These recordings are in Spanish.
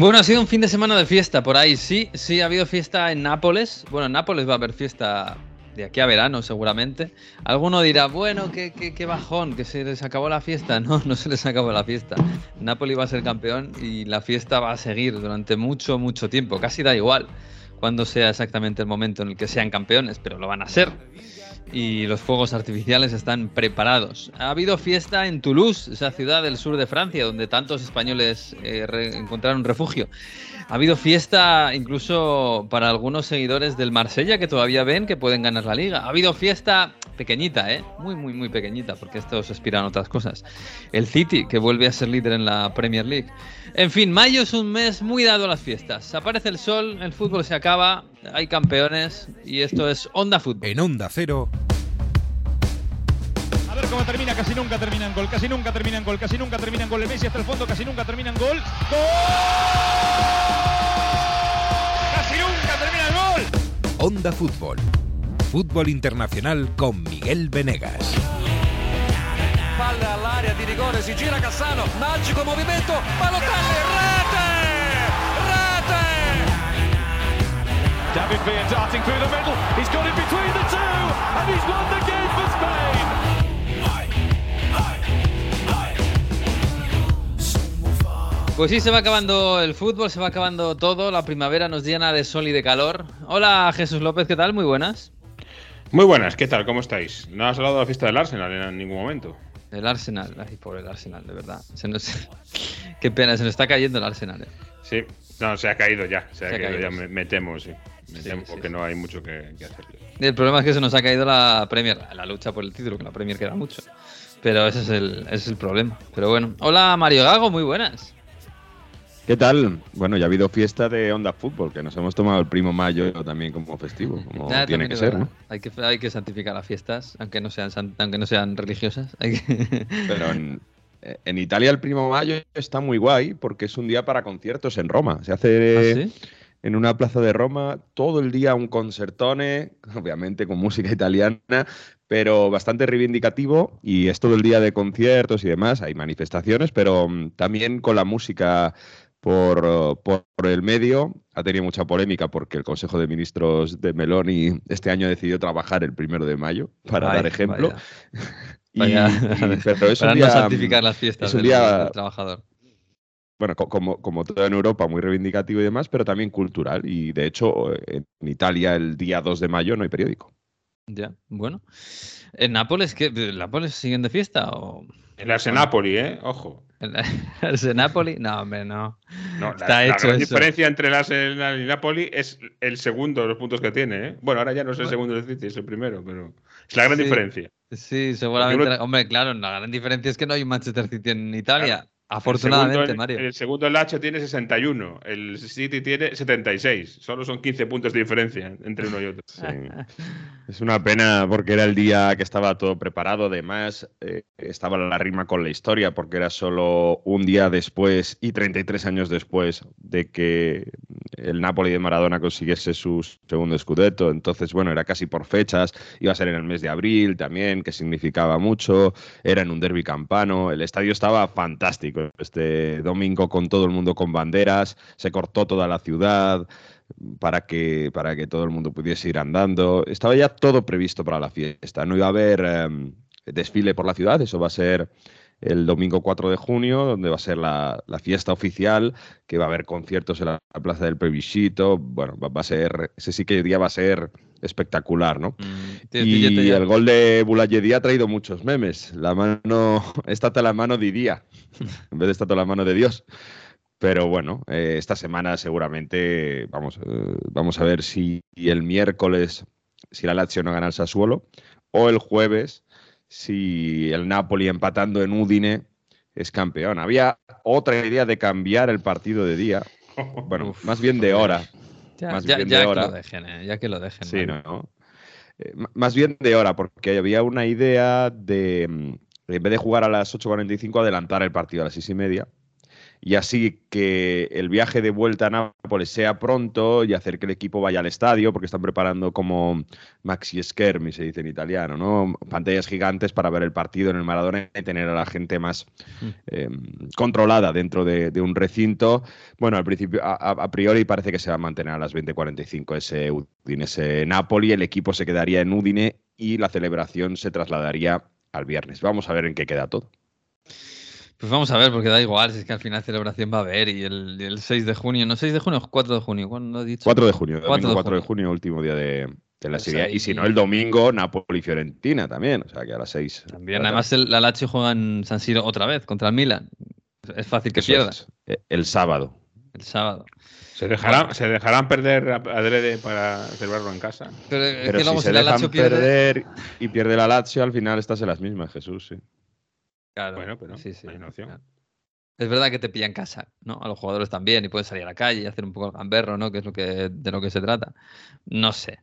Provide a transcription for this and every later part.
Bueno, ha sido un fin de semana de fiesta por ahí. Sí, sí, ha habido fiesta en Nápoles. Bueno, en Nápoles va a haber fiesta de aquí a verano, seguramente. Alguno dirá, bueno, qué, qué, bajón, que se les acabó la fiesta. No, no se les acabó la fiesta. Nápoles va a ser campeón y la fiesta va a seguir durante mucho, mucho tiempo. Casi da igual cuando sea exactamente el momento en el que sean campeones, pero lo van a ser y los fuegos artificiales están preparados. Ha habido fiesta en Toulouse, esa ciudad del sur de Francia, donde tantos españoles eh, encontraron refugio. Ha habido fiesta incluso para algunos seguidores del Marsella que todavía ven que pueden ganar la liga. Ha habido fiesta pequeñita, ¿eh? muy, muy, muy pequeñita, porque estos aspiran a otras cosas. El City, que vuelve a ser líder en la Premier League. En fin, mayo es un mes muy dado a las fiestas. Aparece el sol, el fútbol se acaba, hay campeones y esto es Onda Fútbol. En Onda Cero. A ver cómo termina, casi nunca termina en gol, casi nunca termina en gol, casi nunca termina en gol. El Messi hasta el fondo, casi nunca termina en gol. ¡Gol! ¡Casi nunca termina en gol! Onda Fútbol. Fútbol internacional con Miguel Venegas. Palla all'area di rigore, si gira Cassano, magico movimento, Balotelli, David Villa darting through the middle, he's got it between the two, and he's won the game for Spain! Pues sí, se va acabando el fútbol, se va acabando todo, la primavera nos llena de sol y de calor. Hola Jesús López, ¿qué tal? Muy buenas. Muy buenas, ¿qué tal? ¿Cómo estáis? No has hablado de la fiesta del Arsenal en ningún momento. El Arsenal, ay, pobre el Arsenal, de verdad. Qué pena, se nos está cayendo el Arsenal. Eh. Sí, no, se ha caído ya, se, ha, caído, ya, me, temo, sí. Me temo porque no hay mucho que, hacer. El problema es que se nos ha caído la Premier, la lucha por el título, que la Premier queda mucho. Pero ese es el, ese es el problema. Pero bueno. Hola Mario Gago, muy buenas. ¿Qué tal? Bueno, ya ha habido fiesta de Onda Fútbol, que nos hemos tomado el primo mayo también como festivo, como tiene que ser, ¿no? Hay que, hay que santificar las fiestas, aunque no sean, aunque no sean religiosas. Pero en, Italia el primo mayo está muy guay porque es un día para conciertos en Roma. Se hace ¿Ah, en una plaza de Roma todo el día un concertone, obviamente con música italiana, pero bastante reivindicativo y es todo el día de conciertos y demás. Hay manifestaciones, pero mm, también con la música por, por, el medio. Ha tenido mucha polémica porque el Consejo de Ministros de Meloni este año decidió trabajar el primero de mayo, para dar ejemplo. Vaya. pero es para un día, no santificar las fiestas del, trabajador. Bueno, como, como todo en Europa, muy reivindicativo y demás, pero también cultural. Y de hecho, en Italia, el día 2 de mayo no hay periódico. Ya, bueno. ¿En Nápoles qué? ¿Nápoles siguen de fiesta? O... El Arsenapoli, ¿eh? Ojo. ¿El Arsenapoli? No, hombre, no. no Está la, hecho la diferencia entre el Arsenal y Napoli es el segundo de los puntos que tiene, ¿eh? Bueno, ahora ya no es el segundo del City, es el primero, pero es la gran diferencia. Sí, seguramente. Hombre, claro, la gran diferencia es que no hay un Manchester City en Italia. Afortunadamente, Mario. El segundo el Lacho tiene 61, el City tiene 76. Solo son 15 puntos de diferencia entre uno y otro. Es una pena porque era el día que estaba todo preparado. Además, eh, estaba la rima con la historia porque era solo un día después y 33 años después de que el Napoli de Maradona consiguiese su segundo scudetto. Entonces, bueno, era casi por fechas. Iba a ser en el mes de abril también, que significaba mucho. Era en un derby campano. El estadio estaba fantástico este domingo con todo el mundo con banderas, se cortó toda la ciudad para que, para que todo el mundo pudiese ir andando. Estaba ya todo previsto para la fiesta. No iba a haber em, desfile por la ciudad, eso va a ser el domingo 4 de junio, donde va a ser la, fiesta oficial, que va a haber conciertos en la, Plaza del Plebiscito. Bueno, va, a ser, ese sí que día va a ser espectacular, ¿no? Mm, y el gol de Bulayedi ha traído muchos memes. La mano, está la mano de día, en vez de está la mano de Dios. Pero bueno, eh, esta semana seguramente vamos, eh, vamos a ver si el miércoles, si la Lazio no gana el Sassuolo, o el jueves, si el Napoli empatando en Udine es campeón. Había otra idea de cambiar el partido de día, bueno, más bien de hora. Ya, más bien de hora. que lo dejen, eh, ya que lo dejen. Sí, ¿no? más bien de hora, porque había una idea de, mm, en vez de jugar a las 8.45, adelantar el partido a las 6 y media y así que el viaje de vuelta a Nápoles sea pronto y hacer que el equipo vaya al estadio, porque están preparando como maxi schermi, se dice en italiano, ¿no? Pantallas gigantes para ver el partido en el Maradona y tener a la gente más Mm. eh, controlada dentro de, de un recinto. Bueno, al principio, a, a priori parece que se va a mantener a las 20.45 ese Udinese Napoli, el equipo se quedaría en Udine y la celebración se trasladaría al viernes. Vamos a ver en qué queda todo. Pues vamos a ver, porque da igual, si es que al final celebración va a haber y el, y el 6 de junio, no 6 de junio, 4 de junio, ¿cuándo he dicho? 4 de junio, 4 domingo de 4 de junio. junio, último día de, de la Pues serie. ahí- Y si no, el domingo, Napoli-Fiorentina también, o sea que a las 6. También, además el, la Lazio juega en San Siro otra vez contra el Milan. Es fácil que Eso pierda es, eh, el sábado. el sábado. ¿Se dejarán, ¿Se dejarán perder a- adrede para celebrarlo en casa? Pero, es Pero que luego si se si la dejan Lazio pierde. perder y pierde la Lazio, al final estás en las mismas, Jesús, sí. Claro, Bueno, pero sí, sí, hay una opción. claro. Es verdad que te pilla en casa, ¿no? A los jugadores también, y puedes salir a la calle y hacer un poco el gamberro, ¿no? Que es lo que, de lo que se trata. No sé.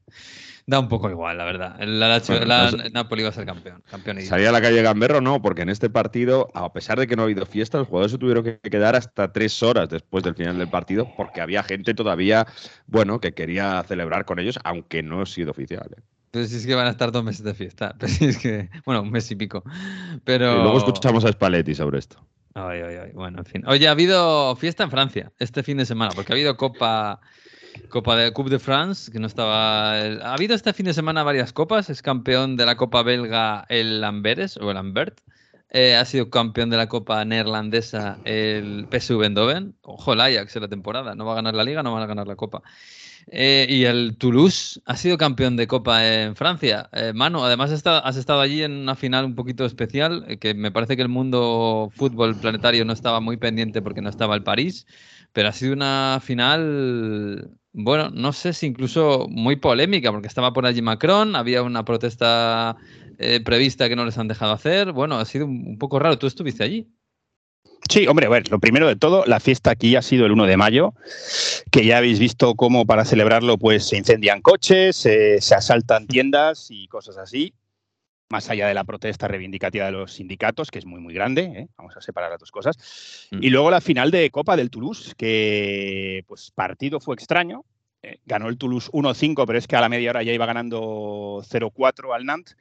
Da un poco igual, la verdad. La, Lazio- Bueno, la- no sé. Napoli va a ser campeón. campeón Salir a la calle Gamberro no, porque en este partido, a pesar de que no ha habido fiesta, los jugadores se tuvieron que quedar hasta tres horas después del final del partido, porque había gente todavía, bueno, que quería celebrar con ellos, aunque no ha sido oficial. ¿eh? Pero si es que van a estar dos meses de fiesta. Pero si es que, bueno, un mes y pico. Pero. Y luego escuchamos a Spalletti sobre esto. Ay, ay, ay. Bueno, en fin. Oye, ha habido fiesta en Francia este fin de semana, porque ha habido Copa, Copa de Coupe de France, que no estaba. Ha habido este fin de semana varias copas. Es campeón de la Copa belga el Amberes o el Ambert. Eh, ha sido campeón de la Copa neerlandesa el PSV Eindhoven. Ojo, el Ajax en la temporada. No va a ganar la liga, no van a ganar la Copa. Eh, y el Toulouse ha sido campeón de Copa en Francia. Eh, Manu, además está- has estado allí en una final un poquito especial, eh, que me parece que el mundo fútbol planetario no estaba muy pendiente porque no estaba el París, pero ha sido una final, bueno, no sé si incluso muy polémica, porque estaba por allí Macron, había una protesta eh, prevista que no les han dejado hacer. Bueno, ha sido un, poco raro. ¿Tú estuviste allí? Sí, hombre, a ver, lo primero de todo, la fiesta aquí ha sido el 1 de mayo, que ya habéis visto cómo para celebrarlo pues se incendian coches, eh, se asaltan tiendas y cosas así, más allá de la protesta reivindicativa de los sindicatos, que es muy, muy grande, ¿eh? vamos a separar las dos cosas. Mm. Y luego la final de Copa del Toulouse, que pues partido fue extraño, eh, ganó el Toulouse 1-5, pero es que a la media hora ya iba ganando 0-4 al Nantes.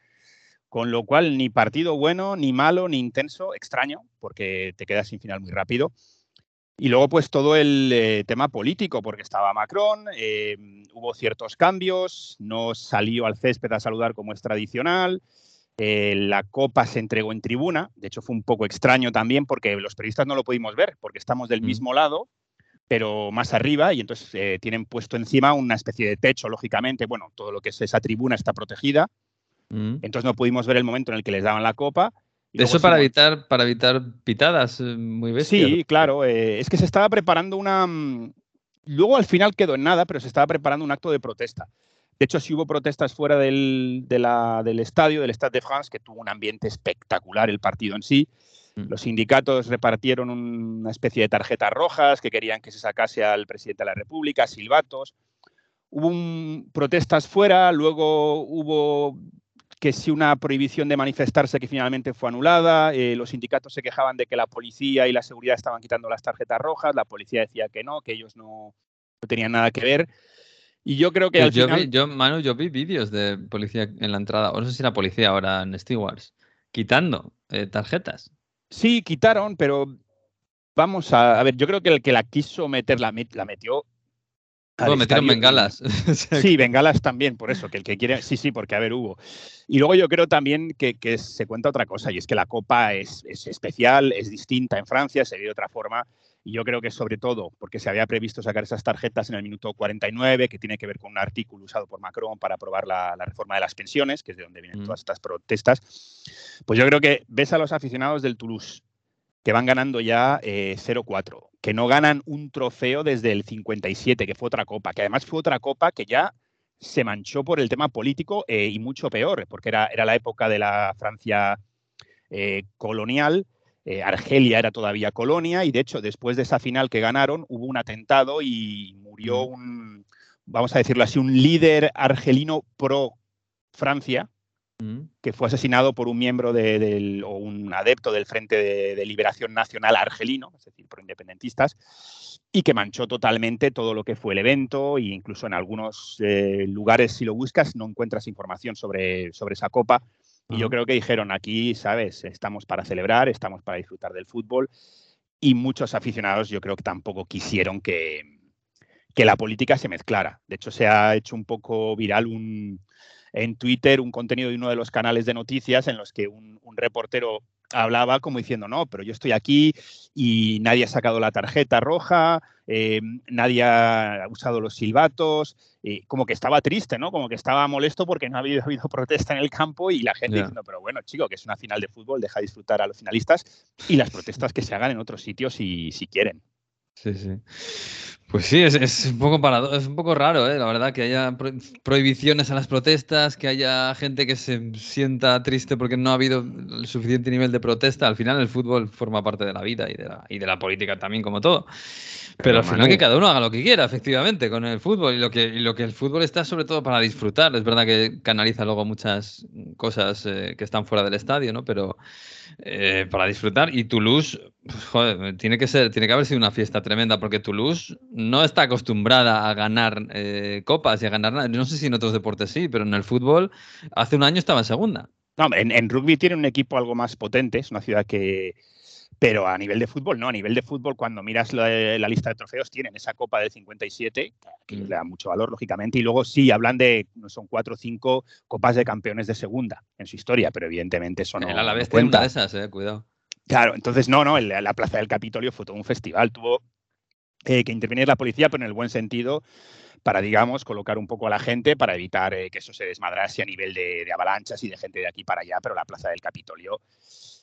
Con lo cual, ni partido bueno, ni malo, ni intenso, extraño, porque te quedas sin final muy rápido. Y luego, pues todo el eh, tema político, porque estaba Macron, eh, hubo ciertos cambios, no salió al césped a saludar como es tradicional, eh, la copa se entregó en tribuna, de hecho fue un poco extraño también porque los periodistas no lo pudimos ver, porque estamos del Mm. mismo lado, pero más arriba, y entonces eh, tienen puesto encima una especie de techo, lógicamente, bueno, todo lo que es esa tribuna está protegida, Mm. entonces no pudimos ver el momento en el que les daban la copa. y Eso para evitar, para evitar pitadas eh, muy bestias. Sí, claro. eh, es que se estaba preparando una. mm, Luego al final quedó en nada, pero se estaba preparando un acto de protesta. De hecho, sí hubo protestas fuera del, de la- del estadio, del Stade de France, que tuvo un ambiente espectacular el partido en sí. Mm. Los sindicatos repartieron una especie de tarjetas rojas que querían que se sacase al presidente de la República, silbatos. Hubo un- protestas fuera, luego hubo que si una prohibición de manifestarse que finalmente fue anulada, eh, los sindicatos se quejaban de que la policía y la seguridad estaban quitando las tarjetas rojas, la policía decía que no, que ellos no, no tenían nada que ver. Y yo creo que al yo, final... vi, yo, Manu, yo vi vídeos de policía en la entrada, o no sé si la policía ahora en Stewards, quitando eh, tarjetas. Sí, quitaron, pero vamos a, a ver, yo creo que el que la quiso meter la, met- la metió. Bueno, metieron bengalas. Sí, bengalas también, por eso, que el que quiere, sí, sí, porque a ver, hubo. Y luego yo creo también que, que se cuenta otra cosa, y es que la Copa es, es especial, es distinta en Francia, se ve de otra forma, y yo creo que sobre todo porque se había previsto sacar esas tarjetas en el minuto 49, que tiene que ver con un artículo usado por Macron para aprobar la, la reforma de las pensiones, que es de donde vienen Mm. todas estas protestas, pues yo creo que ves a los aficionados del Toulouse que van ganando ya eh, 0-4, que no ganan un trofeo desde el 57, que fue otra copa, que además fue otra copa que ya se manchó por el tema político eh, y mucho peor, porque era, era la época de la Francia eh, colonial, eh, Argelia era todavía colonia y de hecho después de esa final que ganaron hubo un atentado y murió un, vamos a decirlo así, un líder argelino pro Francia, mm. Que fue asesinado por un miembro del, o un adepto del Frente de, Liberación Nacional argelino, es decir, por independentistas, y que manchó totalmente todo lo que fue el evento e incluso en algunos eh, lugares, si lo buscas, no encuentras información sobre, sobre esa copa. Y yo creo que dijeron, aquí, ¿sabes? Estamos para celebrar, estamos para disfrutar del fútbol. Y muchos aficionados yo creo que tampoco quisieron que, que la política se mezclara. De hecho, se ha hecho un poco viral un, en Twitter un contenido de uno de los canales de noticias en los que un, reportero hablaba como diciendo, no, pero yo estoy aquí y nadie ha sacado la tarjeta roja, eh, nadie ha usado los silbatos, como que estaba triste, ¿no? Como que estaba molesto porque no ha habido, habido protesta en el campo y la gente diciendo, pero bueno, chico, que es una final de fútbol, deja disfrutar a los finalistas y las protestas que se hagan en otros sitios si, si quieren. Sí, sí. Pues sí, es, un poco parado, es un poco raro, ¿eh? la verdad, que haya prohibiciones a las protestas, que haya gente que se sienta triste porque no ha habido el suficiente nivel de protesta. Al final el fútbol forma parte de la vida y de la, y de la política también, como todo. Pero, al final que cada uno haga lo que quiera, efectivamente, con el fútbol. Y lo que, lo que el fútbol está sobre todo para disfrutar. Es verdad que canaliza luego muchas cosas eh, que están fuera del estadio, ¿no? Pero eh, para disfrutar. Y Toulouse, pues, joder, tiene que ser, tiene que haber sido una fiesta tremenda, porque Toulouse no está acostumbrada a ganar eh, copas y a ganar nada. No sé si en otros deportes sí, pero en el fútbol hace un año estaba en segunda. No, en rugby tiene un equipo algo más potente, es una ciudad que, pero a nivel de fútbol, no. A nivel de fútbol, cuando miras la, lista de trofeos, tienen esa Copa del 57, que mm. le da mucho valor, lógicamente. Y luego sí, hablan de, son cuatro o cinco Copas de Campeones de Segunda en su historia, pero evidentemente eso no. El Alavés tiene una de esas, eh, cuidado. Claro, entonces no, no, la Plaza del Capitolio fue todo un festival. Tuvo eh, que intervenir la policía, pero en el buen sentido, para, digamos, colocar un poco a la gente, para evitar eh, que eso se desmadrase a nivel de, avalanchas y de gente de aquí para allá. Pero la Plaza del Capitolio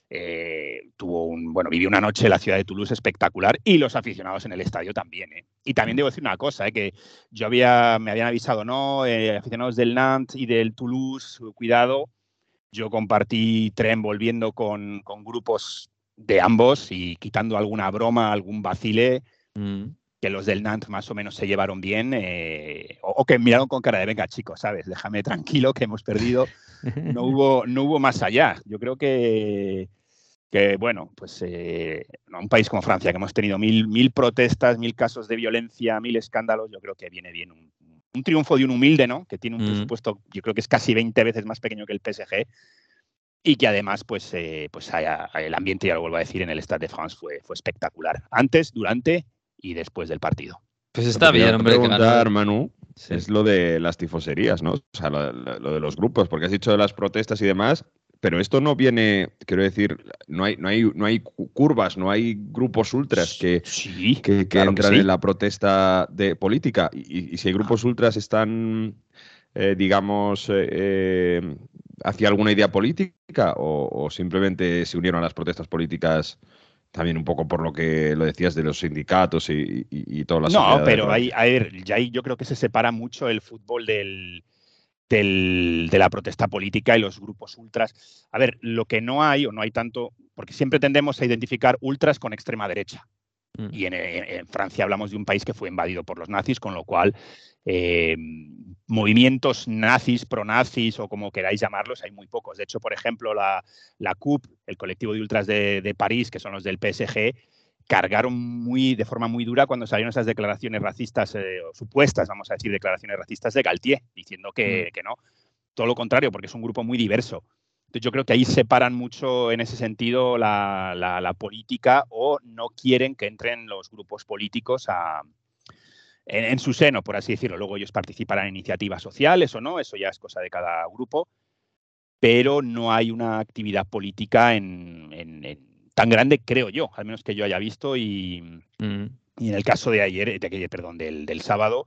eh, tuvo un, bueno, vivió una noche en la ciudad de Toulouse espectacular y los aficionados en el estadio también. ¿eh? Y también debo decir una cosa, ¿eh? que yo había, me habían avisado, no, aficionados del Nantes y del Toulouse, cuidado. Yo compartí tren volviendo con, grupos de ambos y quitando alguna broma, algún vacile. Mm. que los del Nantes más o menos se llevaron bien, o, o, que miraron con cara de venga, chicos, ¿sabes? Déjame tranquilo que hemos perdido. No hubo, no hubo más allá. Yo creo que, que bueno, pues eh, un país como Francia, que hemos tenido mil, mil protestas, mil casos de violencia, mil escándalos, yo creo que viene bien un, triunfo de un humilde, ¿no? Que tiene un mm. presupuesto, yo creo que es casi 20 veces más pequeño que el PSG y que además, pues, eh, pues el ambiente, ya lo vuelvo a decir, en el Stade de France fue, fue espectacular. Antes, durante y después del partido. Pues está bien, hombre. Preguntar, Manu, es lo de las tifoserías, ¿no? O sea, lo, lo, de los grupos, porque has dicho de las protestas y demás pero esto no viene, quiero decir, no hay, no hay, no hay curvas, no hay grupos ultras que, que, entran en la protesta de política. Y, si hay grupos ultras están, eh, digamos, eh, eh, hacia alguna idea política o, simplemente se unieron a las protestas políticas también un poco por lo que lo decías de los sindicatos y, y, todas las No, pero hay, ya yo creo que se separa mucho el fútbol del, de la protesta política y los grupos ultras. A ver, lo que no hay o no hay tanto, porque siempre tendemos a identificar ultras con extrema derecha. Mm. Y en, Francia hablamos de un país que fue invadido por los nazis, con lo cual eh, movimientos nazis, pronazis o como queráis llamarlos, hay muy pocos. De hecho, por ejemplo, la, la CUP, el colectivo de ultras de, de París, que son los del PSG, cargaron muy, de forma muy dura cuando salieron esas declaraciones racistas, eh, o supuestas, vamos a decir, declaraciones racistas de Galtier, diciendo que, mm. no. Todo lo contrario, porque es un grupo muy diverso. Entonces yo creo que ahí separan mucho en ese sentido la, política o no quieren que entren los grupos políticos en, su seno, por así decirlo. Luego ellos participarán en iniciativas sociales o no, eso ya es cosa de cada grupo, pero no hay una actividad política en tan grande, creo yo, al menos que yo haya visto. Y, mm. y en el caso de ayer, de, perdón, del, del sábado,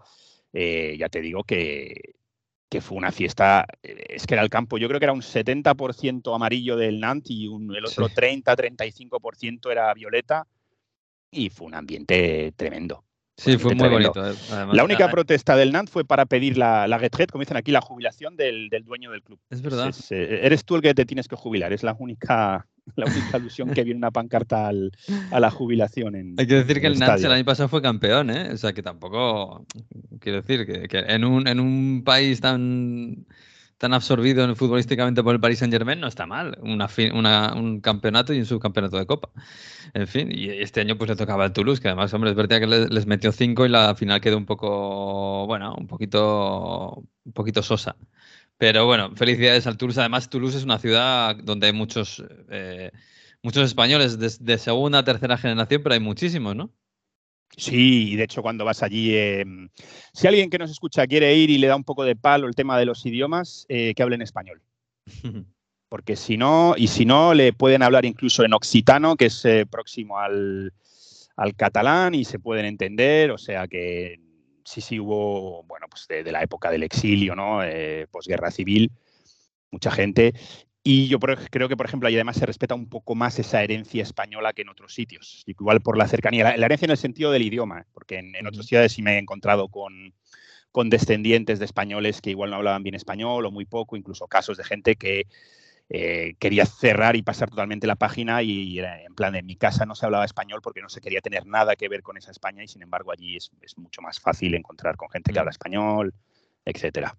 eh, ya te digo que, que, fue una fiesta, eh, es que era el campo, yo creo que era un 70% amarillo del Nantes y un, el otro 30-35% era violeta. Y fue un ambiente tremendo. Sí, fue muy bonito. Eh, la única protesta del Nantes fue para pedir la, la retraite, como dicen aquí, la jubilación del, del dueño del club. Es verdad. eres tú el que te tienes que jubilar, es la única la única alusión que viene una pancarta a la jubilación. En, Hay que decir que el, Nantes el año pasado fue campeón, ¿eh? O sea que tampoco. Quiero decir que, en, un, en un país tan tan absorbido en- futbolísticamente por el Paris Saint Germain, no está mal. Una, una- un campeonato y un subcampeonato de Copa. En fin, y este año pues le tocaba al Toulouse, que además, hombre, es verdad que le- les metió cinco y la final quedó un poco, bueno, un poquito, un poquito sosa. Pero bueno, felicidades al Toulouse. Además, Toulouse es una ciudad donde hay muchos, eh, muchos españoles de, de segunda, tercera generación, pero hay muchísimos, ¿no? Sí, y de hecho cuando vas allí, eh, si alguien que nos escucha quiere ir y le da un poco de palo el tema de los idiomas, eh, que hable en español. Porque si no, y si no, le pueden hablar incluso en occitano, que es eh, próximo al, al catalán y se pueden entender. O sea que sí, sí hubo, bueno, pues de, de la época del exilio, ¿no? Posguerra civil, mucha gente. Y yo creo que, por ejemplo, ahí además se respeta un poco más esa herencia española que en otros sitios. Igual por la cercanía, la, la herencia en el sentido del idioma, ¿eh? porque en, en otras ciudades sí me he encontrado con, con descendientes de españoles que igual no hablaban bien español o muy poco, incluso casos de gente que eh, quería cerrar y pasar totalmente la página y era en plan, en mi casa no se hablaba español porque no se quería tener nada que ver con esa España y sin embargo allí es, es mucho más fácil encontrar con gente que habla español, etcétera.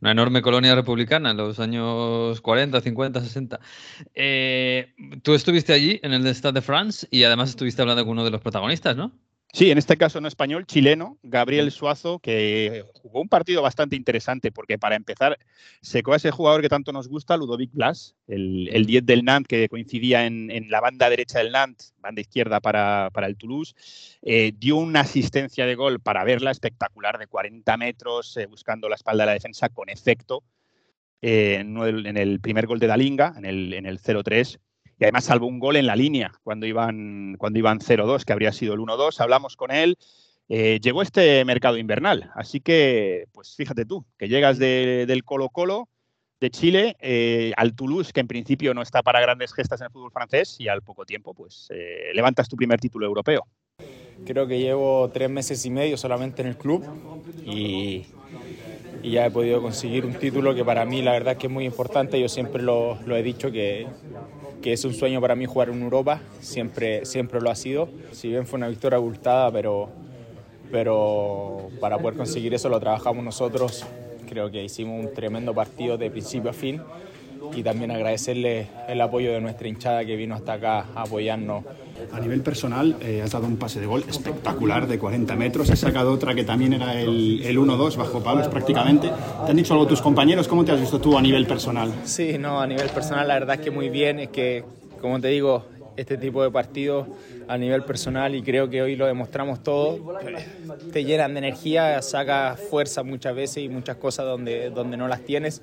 Una enorme colonia republicana en los años 40, 50, 60. Eh, tú estuviste allí en el Stade de France y además estuviste hablando con uno de los protagonistas, ¿no? Sí, en este caso no español, chileno, Gabriel Suazo, que jugó un partido bastante interesante porque para empezar secó a ese jugador que tanto nos gusta, Ludovic Blas, el, el 10 del Nantes que coincidía en, en la banda derecha del Nantes, banda izquierda para, para el Toulouse, eh, dio una asistencia de gol para verla espectacular de 40 metros, eh, buscando la espalda de la defensa con efecto eh, en, el primer gol de Dalinga, en el, en el 0-3 y además salvó un gol en la línea cuando iban, cuando iban 0-2, que habría sido el 1-2. Hablamos con él. eh, llegó este mercado invernal. Así que, pues fíjate tú, que llegas de- del Colo-Colo de Chile eh, al Toulouse, que en principio no está para grandes gestas en el fútbol francés, y al poco tiempo, pues eh, levantas tu primer título europeo. Creo que llevo tres meses y medio solamente en el club y, y ya he podido conseguir un título que para mí la verdad es que es muy importante. Yo siempre lo, lo he dicho que, que es un sueño para mí jugar en Europa, siempre, siempre lo ha sido. Si bien fue una victoria abultada, pero, pero para poder conseguir eso lo trabajamos nosotros. Creo que hicimos un tremendo partido de principio a fin y también agradecerle el apoyo de nuestra hinchada que vino hasta acá a apoyarnos A nivel personal, eh, has dado un pase de gol espectacular de 40 metros. Has sacado otra que también era el, el 1-2 bajo palos prácticamente. ¿Te han dicho algo tus compañeros? ¿Cómo te has visto tú a nivel personal? Sí, no, a nivel personal la verdad es que muy bien, es que, como te digo, este tipo de partidos a nivel personal y creo que hoy lo demostramos todo, te llenan de energía, saca fuerza muchas veces y muchas cosas donde, donde no las tienes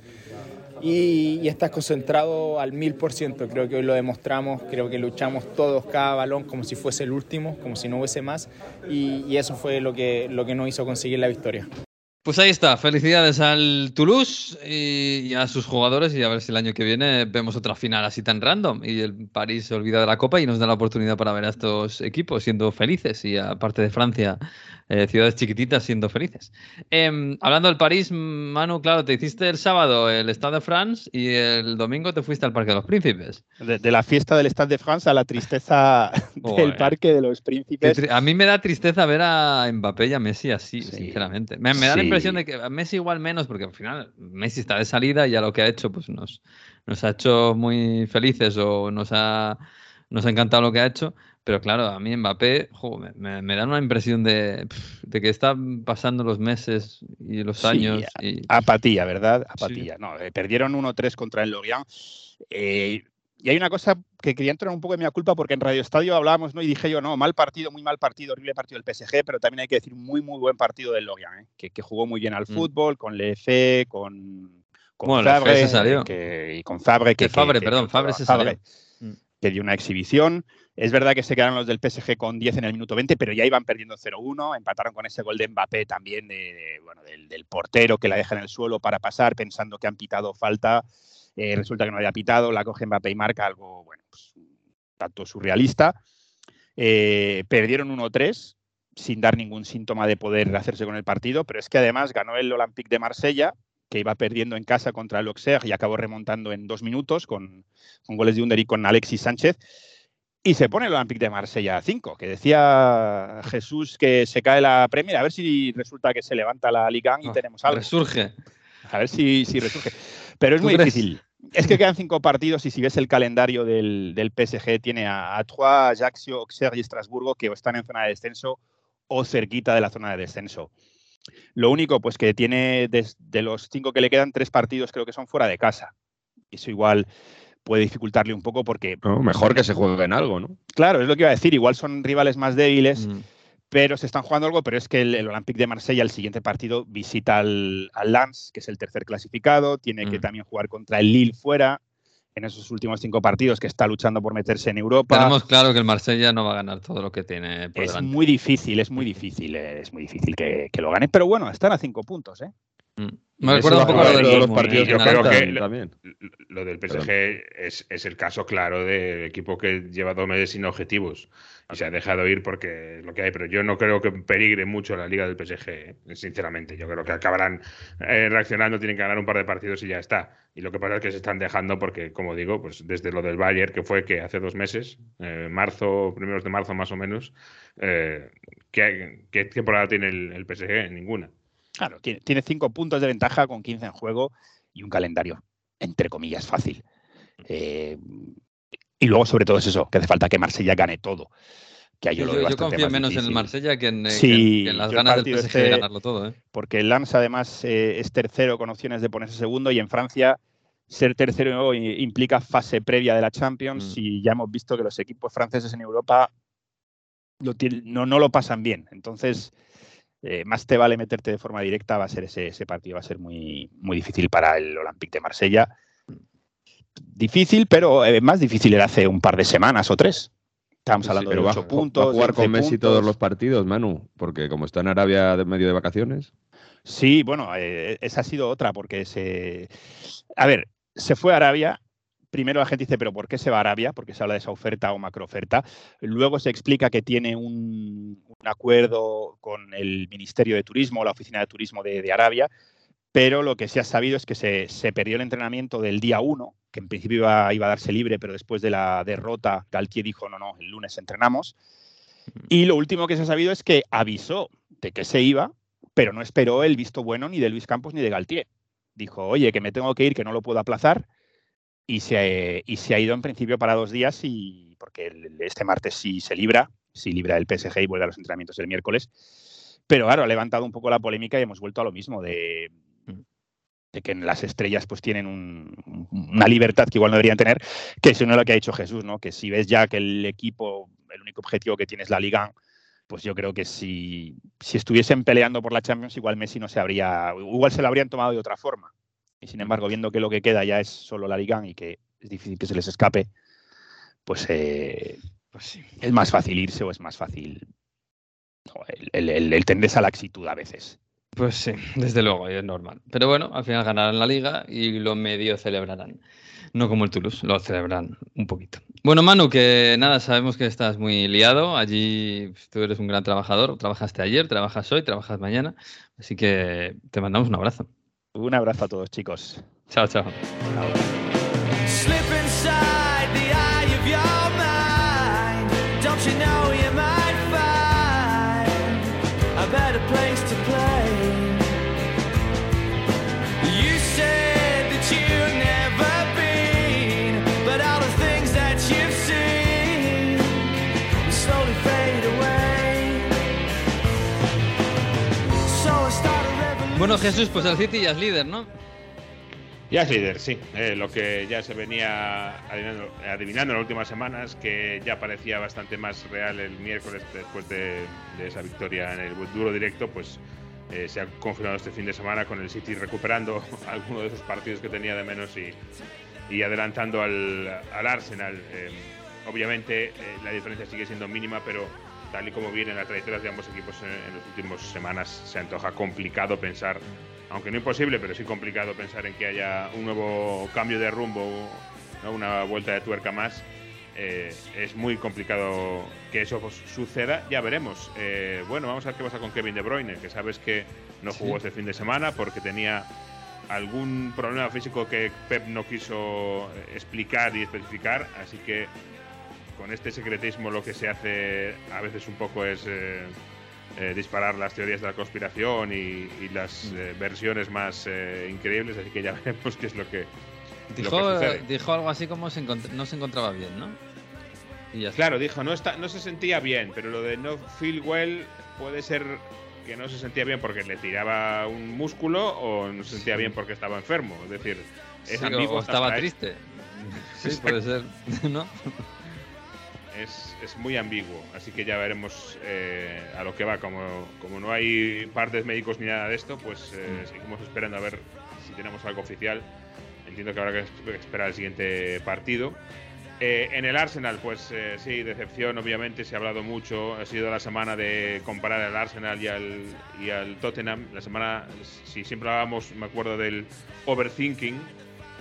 y, y estás concentrado al mil por ciento, creo que hoy lo demostramos, creo que luchamos todos cada balón como si fuese el último, como si no hubiese más. Y, y eso fue lo que, lo que nos hizo conseguir la victoria. Pues ahí está, felicidades al Toulouse y, a sus jugadores y a ver si el año que viene vemos otra final así tan random. Y el París se olvida de la Copa y nos da la oportunidad para ver a estos equipos siendo felices. Y aparte de Francia, eh, ciudades chiquititas siendo felices. Em, hablando del París, Manu, claro, te hiciste el sábado el Stade de France y el domingo te fuiste al Parque de los Príncipes. De, de la fiesta del Stade de France a la tristeza del. Parque de los Príncipes. A mí me da tristeza ver a Mbappé y a Messi así, Sí. sinceramente. Me, me da la Sí. impresión de que a Messi igual menos, porque al final Messi está de salida y ya lo que ha hecho pues nos, nos ha hecho muy felices o nos ha, nos ha encantado lo que ha hecho. Pero claro, a mí Mbappé jo, me, me- da una impresión de, de que están pasando los meses y los Sí, años. y- Apatía, ¿verdad? Apatía. No, eh, perdieron 1-3 contra el Lorient. Eh, y hay una cosa que quería entrar un poco en mi culpa porque en Radio Estadio hablábamos, ¿no? Y dije yo, no, mal partido, muy mal partido, horrible partido del PSG, pero también hay que decir muy, muy buen partido del Lorient, ¿eh? que, que jugó muy bien al Mm. fútbol, con Lefe, con, con Bueno, Fabre, se salió. que- y con Fabre, que, Que Fabre, perdón, Fabre se salió. Mm. que dio una exhibición. Es verdad que se quedaron los del PSG con 10 en el minuto 20, pero ya iban perdiendo 0-1. Empataron con ese gol de Mbappé también, bueno, del, portero que la deja en el suelo para pasar pensando que han pitado falta. Eh, resulta que no había pitado, la coge Mbappé y marca algo, bueno, pues, tanto surrealista. Eh, perdieron 1-3 sin dar ningún síntoma de poder hacerse con el partido, pero es que además ganó el Olympique de Marsella, que iba perdiendo en casa contra el Auxerre y acabó remontando en dos minutos con, con goles de Under y con Alexis Sánchez. Y se pone el Olympique de Marsella a 5, que decía Jesús que se cae la Premier, a ver si resulta que se levanta la Liga y Ah, tenemos algo. Resurge. A ver si, si resurge. Pero es ¿Tú muy crees? difícil. Es que quedan cinco partidos y si ves el calendario del, del PSG, tiene a, a Troyes, Ajaccio, Auxerre y Estrasburgo que o están en zona de descenso o cerquita de la zona de descenso. Lo único, pues que tiene des- de los cinco que le quedan, tres partidos creo que son fuera de casa. Eso igual puede dificultarle un poco porque, No, mejor que se juegue en algo, ¿no? claro, es lo que iba a decir, igual son rivales más débiles, Mm. pero se están jugando algo, pero es que el, el Olympique de Marsella, el siguiente partido, visita al, al Lens, que es el tercer clasificado, tiene que Mm. también jugar contra el Lille fuera, en esos últimos cinco partidos que está luchando por meterse en Europa. Tenemos claro que el Marsella no va a ganar todo lo que tiene por es delante. muy difícil, es muy difícil, eh, es muy difícil que, que lo gane, pero bueno, están a cinco puntos, ¿eh? Mm. Me recuerda un a poco lo todos los Dortmund, partidos ¿eh? yo creo que- también. Lo del PSG es, es el caso claro del equipo que lleva dos meses sin objetivos y se ha dejado ir porque es lo que hay, pero yo no creo que peligre mucho la liga del PSG, eh, sinceramente. Yo creo que acabarán eh, reaccionando, tienen que ganar un par de partidos y ya está. Y lo que pasa es que se están dejando porque, como digo, pues desde lo del Bayern, que fue que hace dos meses, eh, marzo, primeros de marzo más o menos, eh, ¿qué, qué temporada tiene el, el PSG? Ninguna. Claro, tiene, tiene cinco puntos de ventaja con 15 en juego y un calendario, entre comillas, fácil. Eh, y luego, sobre todo, es eso, que hace falta que Marsella gane todo. Que yo, Yo, confío menos en el. Marsella que en, eh, que en- Sí, que en las ganas del PSG de este- ganarlo todo. ¿eh? porque el Lens además eh, es tercero con opciones de ponerse segundo y en Francia ser tercero implica fase previa de la Champions Mm. y ya hemos visto que los equipos franceses en Europa lo no, no lo pasan bien. Entonces, eh, más te vale meterte de forma directa, va a ser ese, ese partido, va a ser muy, muy difícil para el Olympique de Marsella. Difícil, pero eh, más difícil era hace un par de semanas o tres. Estábamos hablando de va, 8 va puntos. a jugar con 11 Messi todos los partidos, Manu, porque como está en Arabia de medio de vacaciones. Sí, bueno, eh, esa ha sido otra, porque se. A ver, se fue a Arabia. Primero la gente dice, ¿pero por qué se va a Arabia? Porque se habla de esa oferta o macrooferta. Luego se explica que tiene un, un acuerdo con el Ministerio de Turismo, la Oficina de Turismo de, de Arabia, pero lo que se ha sabido es que se, se perdió el entrenamiento del día 1, que en principio iba, iba a darse libre, pero después de la derrota, Galtier dijo, no, no, el lunes entrenamos. Y lo último que se ha sabido es que avisó de que se iba, pero no esperó el visto bueno ni de Luis Campos ni de Galtier. Dijo, oye, que me tengo que ir, que no lo puedo aplazar. Y se, y se ha ido en principio para dos días, y porque el- este martes sí se libra, sí libra el PSG y vuelve a los entrenamientos el miércoles. Pero claro, ha levantado un poco la polémica y hemos vuelto a lo mismo, de, de que en las estrellas pues tienen un- una libertad que igual no deberían tener, que es uno lo que ha dicho Jesús, ¿no? Que si ves ya que el equipo, el único objetivo que tiene es la Liga, pues yo creo que si, si estuviesen peleando por la Champions, igual Messi no se habría, igual se lo habrían tomado de otra forma. Y sin embargo, viendo que lo que queda ya es solo la Liga y que es difícil que se les escape, pues, eh, pues sí, es más fácil irse o es más fácil no, el, el, a la laxitud a veces. Pues sí, desde luego, es normal. Pero bueno, al final ganarán la liga y lo medio celebrarán. No como el Toulouse, lo celebrarán un poquito. Bueno, Manu, que nada, sabemos que estás muy liado. Allí pues, tú eres un gran trabajador. Trabajaste ayer, trabajas hoy, trabajas mañana. Así que te mandamos un abrazo. Un abrazo a todos, chicos. Chao, chao. Bueno, Jesús, pues el City ya es líder, ¿no? Ya es líder, sí. Eh, lo que ya se venía adivinando, adivinando en las últimas semanas, que ya parecía bastante más real el miércoles después de, de esa victoria en el duro directo, pues eh, se ha confirmado este fin de semana con el City recuperando algunos de esos partidos que tenía de menos y, y adelantando al, al Arsenal. Eh, obviamente eh, la diferencia sigue siendo mínima, pero tal y como vienen las trayectorias de ambos equipos en, en las últimas semanas, se antoja complicado pensar aunque no imposible, pero sí complicado pensar en que haya un nuevo cambio de rumbo, ¿no? una vuelta de tuerca más. Eh, es muy complicado que eso suceda. Ya veremos. Eh, bueno, vamos a ver qué pasa con Kevin De Bruyne, que sabes que no jugó Sí. este fin de semana porque tenía algún problema físico que Pep no quiso explicar y especificar. Así que con este secretismo lo que se hace a veces un poco es eh, eh, disparar las teorías de la conspiración y, y las Mm. eh, versiones más eh, increíbles, así que ya veremos qué es lo que, lo que Dijo, sucede. dijo algo así como se no se encontraba bien, ¿no? Y. Claro, dijo, no, está, no se sentía bien, pero lo de no feel well puede ser que no se sentía bien porque le tiraba un músculo o no se sentía bien porque estaba enfermo. Es decir, es Sí, o- estaba triste. Sí, puede ser, ¿no? Es, es muy ambiguo, así que ya veremos eh, a lo que va. Como, como no hay partes médicos ni nada de esto, pues eh, seguimos esperando a ver si tenemos algo oficial. Entiendo que habrá que es- esperar el siguiente partido. Eh, en el Arsenal, pues eh, sí, decepción, obviamente, se ha hablado mucho. Ha sido la semana de comparar al Arsenal y al, y al Tottenham. La semana, si siempre hablábamos, me acuerdo del overthinking,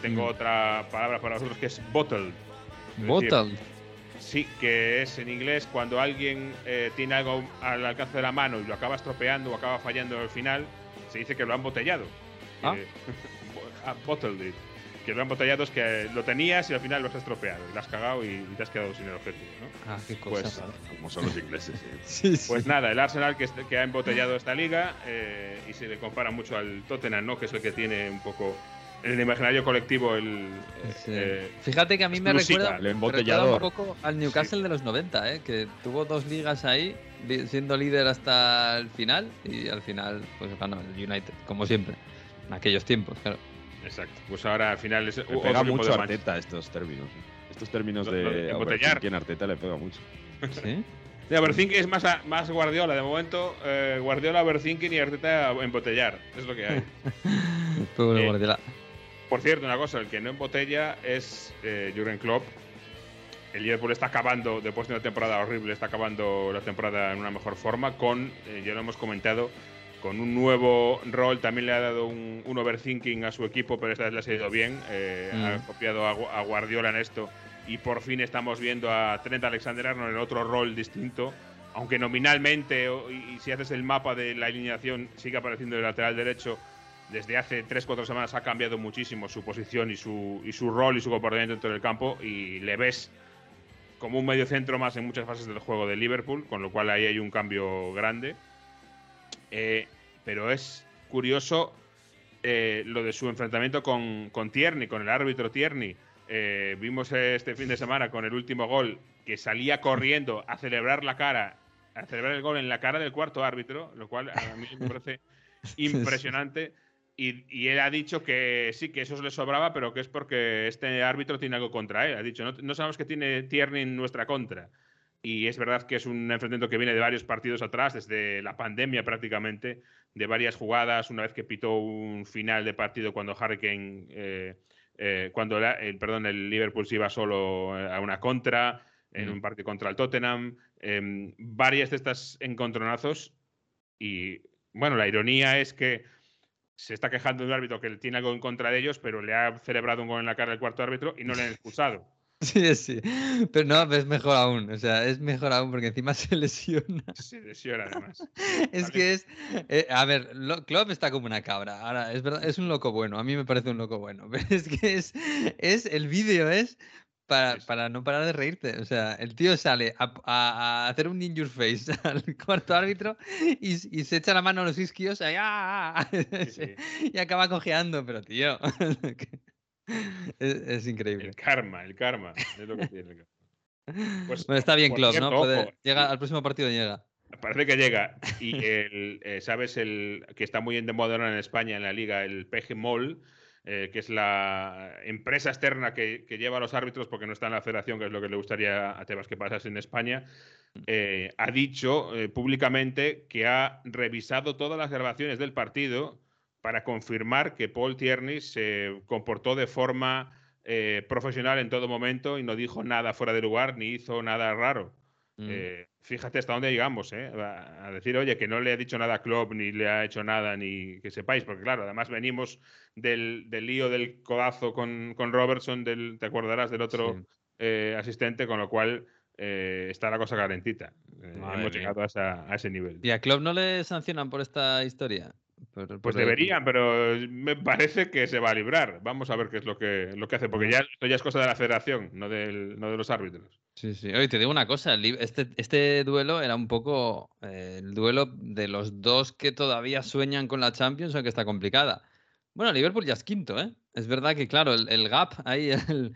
tengo Mm. otra palabra para vosotros que es bottle. Bottle. Sí, que es en inglés cuando alguien eh, tiene algo al alcance de la mano y lo acaba estropeando o acaba fallando al final, se dice que lo han botellado. Ah. Que- ah, bottled it. Que lo han botellado es que lo tenías y al final lo has estropeado. Y lo has cagado y, y te has quedado sin el objetivo, ¿no? Ah, qué Pues, cosa. ¿no? Como son los ingleses. sí. Sí, sí. Pues nada, el Arsenal que, est- que ha embotellado esta liga eh, y se le compara mucho al Tottenham, ¿no? Que es el que tiene un poco en el imaginario colectivo el... eh, Sí. eh, Fíjate que a mí me recuerda, el me embotellador. recuerda un poco al Newcastle de los 90, ¿eh? que tuvo dos ligas ahí, siendo líder hasta el final, y al final pues ganó el United, como siempre, en aquellos tiempos, claro. exacto. Pues ahora al final es Le pega mucho de a. Arteta estos términos. Estos términos Lo- lo de overthinking a Arteta le pega mucho. ¿Sí? De overthinking es más, a- más Guardiola. De momento, eh, Guardiola overthinking y Arteta embotellar. Es lo que hay. Pobre Eh, Guardiola. Por cierto, una cosa, el que no embotella es eh, Jurgen Klopp. El Liverpool está acabando, después de una temporada horrible, está acabando la temporada en una mejor forma con, eh, ya lo hemos comentado, con un nuevo rol. También le ha dado un, un overthinking a su equipo, pero esta vez le ha salido bien. Eh, Mm. Ha copiado a, a Guardiola en esto y por fin estamos viendo a Trent Alexander-Arnold en otro rol distinto. Aunque nominalmente, y, y si haces el mapa de la alineación, sigue apareciendo el lateral derecho, desde hace 3-4 semanas ha cambiado muchísimo su posición y su, y su rol y su comportamiento dentro del campo y le ves como un medio centro más en muchas fases del juego de Liverpool, con lo cual ahí hay un cambio grande. Eh, pero es curioso eh, lo de su enfrentamiento con, con Tierney, con el árbitro Tierney. Eh, vimos este fin de semana con el último gol que salía corriendo a celebrar la cara, a celebrar el gol en la cara del cuarto árbitro, lo cual a mí me parece impresionante. Y, y él ha dicho que sí, que eso le sobraba, pero que es porque este árbitro tiene algo contra él. Ha dicho, no, no sabemos que tiene Tierney en nuestra contra. Y es verdad que es un enfrentamiento que viene de varios partidos atrás, desde la pandemia prácticamente, de varias jugadas, una vez que pitó un final de partido cuando Harry Kane, eh, eh, cuando la- el, perdón, el Liverpool se iba solo eh, a una contra, en Mm. un partido contra el Tottenham, em, varias de estas encontronazos. Y bueno, la ironía es que se está quejando de un árbitro que tiene algo en contra de ellos, pero le ha celebrado un gol en la cara del cuarto árbitro y no le han expulsado. Sí, sí. Pero no, es mejor aún. O sea, es mejor aún porque encima se lesiona. Se lesiona además. Es Vale. que es. eh, a ver, lo- Klopp está como una cabra. Ahora, es verdad, es un loco bueno. A mí me parece un loco bueno. Pero es que es. es el vídeo es para, para no parar de reírte. O sea, el tío sale a, a- a hacer un ninja face al cuarto árbitro y, y se echa la mano a los isquios ahí, ¡ah! Sí, y acaba cojeando. Pero, tío. es, es increíble. El karma, el karma. Es lo que tiene. el karma. Pues, Bueno, está bien cierto, ¿no? Puede- llega, al próximo partido llega. Parece que llega. Y el, eh, sabes el que está muy en de moda en España, en la liga, el PG Mall, eh, que es la empresa externa que, que lleva a los árbitros, porque no está en la federación, que es lo que le gustaría a Tebas que pasase en España, eh, ha dicho eh, públicamente que ha revisado todas las grabaciones del partido para confirmar que Paul Tierney se comportó de forma profesional en todo momento y no dijo nada fuera de lugar ni hizo nada raro. Mm. Eh, fíjate hasta dónde llegamos, ¿eh? A decir, oye, que no le ha dicho nada a Klopp, ni le ha hecho nada, ni que sepáis, porque claro, además venimos del, del lío del codazo con, con Robertson, del, te acordarás del otro Sí. eh, asistente, con lo cual eh, está la cosa calentita. Hemos mía. llegado a, esa- a ese nivel. ¿Y a Klopp no le sancionan por esta historia? Pues por- deberían, pero me parece que se va a librar. Vamos a ver qué es lo que, lo que hace, porque ya, esto ya es cosa de la federación, no, del, no de los árbitros. Sí, sí. Oye, te digo una cosa, este, este duelo era un poco eh, el duelo de los dos que todavía sueñan con la Champions, aunque está complicada. Bueno, Liverpool ya es quinto, ¿eh? Es verdad que, claro, el, el gap ahí, el,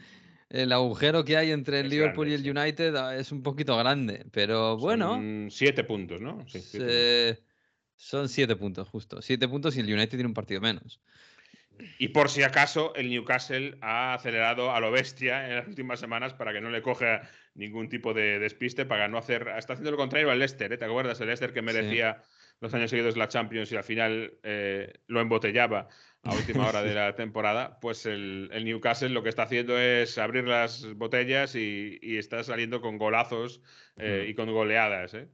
el agujero que hay entre el Es Liverpool grande, y el United ah, es un poquito grande, pero bueno, Son siete puntos, ¿no? Sí, siete se- son siete puntos, justo. Siete puntos y el United tiene un partido menos. Y por si acaso, el Newcastle ha acelerado a lo bestia en las últimas semanas para que no le coja ningún tipo de despiste, para no hacer. Está haciendo lo contrario al Leicester, ¿eh? ¿te acuerdas? El Leicester que merecía los años seguidos la Champions y al final eh, lo embotellaba a última hora de la temporada. Pues el, el Newcastle lo que está haciendo es abrir las botellas y, y está saliendo con golazos eh, Mm. y con goleadas, ¿eh?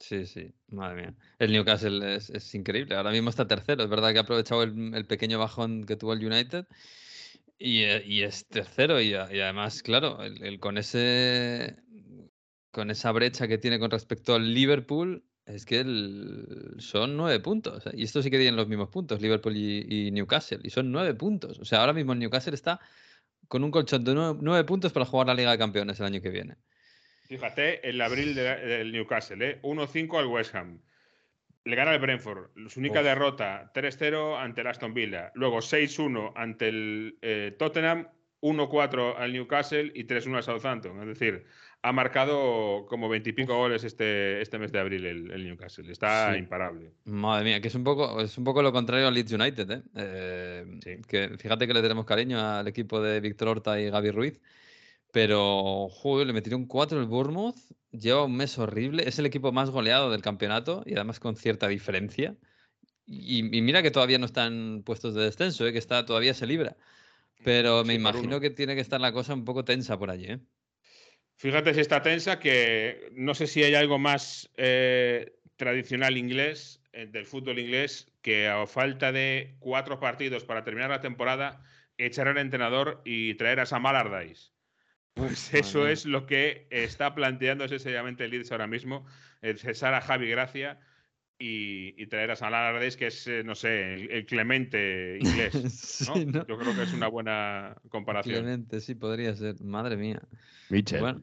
Sí, sí, madre mía. El Newcastle es, increíble. Ahora mismo está tercero. Es verdad que ha aprovechado el, pequeño bajón que tuvo el United y, eh, y es tercero. Y, y además, claro, el, con ese con esa brecha que tiene con respecto al Liverpool, es que el- son nueve puntos. Y esto sí que tienen los mismos puntos, Liverpool y, y Newcastle. Y son nueve puntos. O sea, ahora mismo el Newcastle está con un colchón de nueve puntos para jugar la Liga de Campeones el año que viene. Fíjate, el abril de la- del Newcastle, ¿eh? 1-5 al West Ham. Le gana el Brentford. Su única Uf. derrota, 3-0 ante el Aston Villa. Luego 6-1 ante el eh, Tottenham, 1-4 al Newcastle y 3-1 al Southampton. Es decir, ha marcado como 20 y pico goles este, este mes de abril el, el Newcastle. Está Sí. imparable. Madre mía, que es un poco, es un poco lo contrario al Leeds United, ¿eh? Eh, Sí. que fíjate que le tenemos cariño al equipo de Víctor Horta y Gaby Ruiz, pero joder, le metieron cuatro el Bournemouth, lleva un mes horrible, es el equipo más goleado del campeonato y además con cierta diferencia. Y, y mira que todavía no están puestos de descenso, ¿eh? que está, todavía se libra. Pero me Sí, imagino uno. que tiene que estar la cosa un poco tensa por allí, ¿eh? Fíjate si está tensa que no sé si hay algo más eh, tradicional inglés, eh, del fútbol inglés, que a falta de cuatro partidos para terminar la temporada, echar al entrenador y traer a Sam Allardyce. Pues eso es lo que está planteándose seriamente el Leeds ahora mismo, el cesar a Javi Gracia y, y traer a Sam Allardyce, que es, eh, no sé, el, el Clemente inglés. ¿no? Sí, ¿no? Yo creo que es una buena comparación. Clemente, sí, podría ser. Madre mía. Mitchell. Bueno,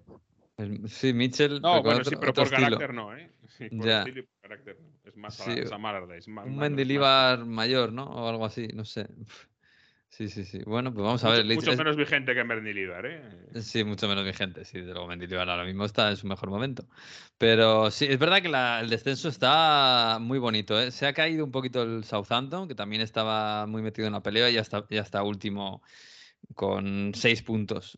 el- sí, Mitchell. No, pero bueno, otro- sí, pero por estilo. carácter no, ¿eh? Sí, por Ya. estilo y por carácter no. Es más Sí, ma- Un Mendilibar mayor, ¿no? O algo así, no sé. Sí, sí, sí. Bueno, pues vamos a ver. Mucho, es- menos vigente que Mendilibar, ¿eh? Sí, mucho menos vigente, sí, de luego Mendilibar ahora mismo está en su mejor momento. Pero sí, es verdad que la- el descenso está muy bonito, ¿eh? Se ha caído un poquito el Southampton, que también estaba muy metido en la pelea y ya está, ya está último con seis puntos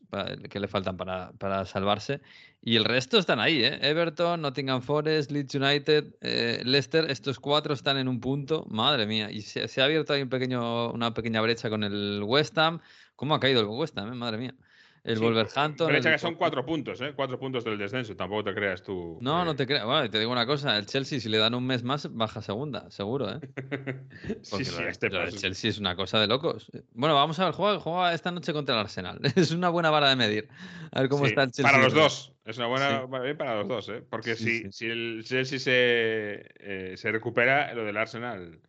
que le faltan para, para salvarse. Y el resto están ahí, ¿eh? Everton, Nottingham Forest, Leeds United, eh, Leicester, estos cuatro están en un punto. Madre mía, y se, se ha abierto ahí un pequeño, una pequeña brecha con el West Ham. ¿Cómo ha caído el West Ham, eh? Madre mía. El Sí, Wolverhampton. Brecha el- que son cuatro puntos, ¿eh? Cuatro puntos del descenso, tampoco te creas tú. No, no eh. te creas. Bueno, te digo una cosa, el Chelsea, si le dan un mes más, baja segunda, seguro, ¿eh? sí, Porque sí, lo, de- este lo paso. Chelsea es una cosa de locos. Bueno, vamos a ver, juega, juega esta noche contra el Arsenal. Es una buena vara de medir. A ver cómo Sí, está el Chelsea. Para los dos. Es una buena bien para los dos, ¿eh? Porque Sí, si, sí. si el Chelsea se, eh, se recupera, lo del Arsenal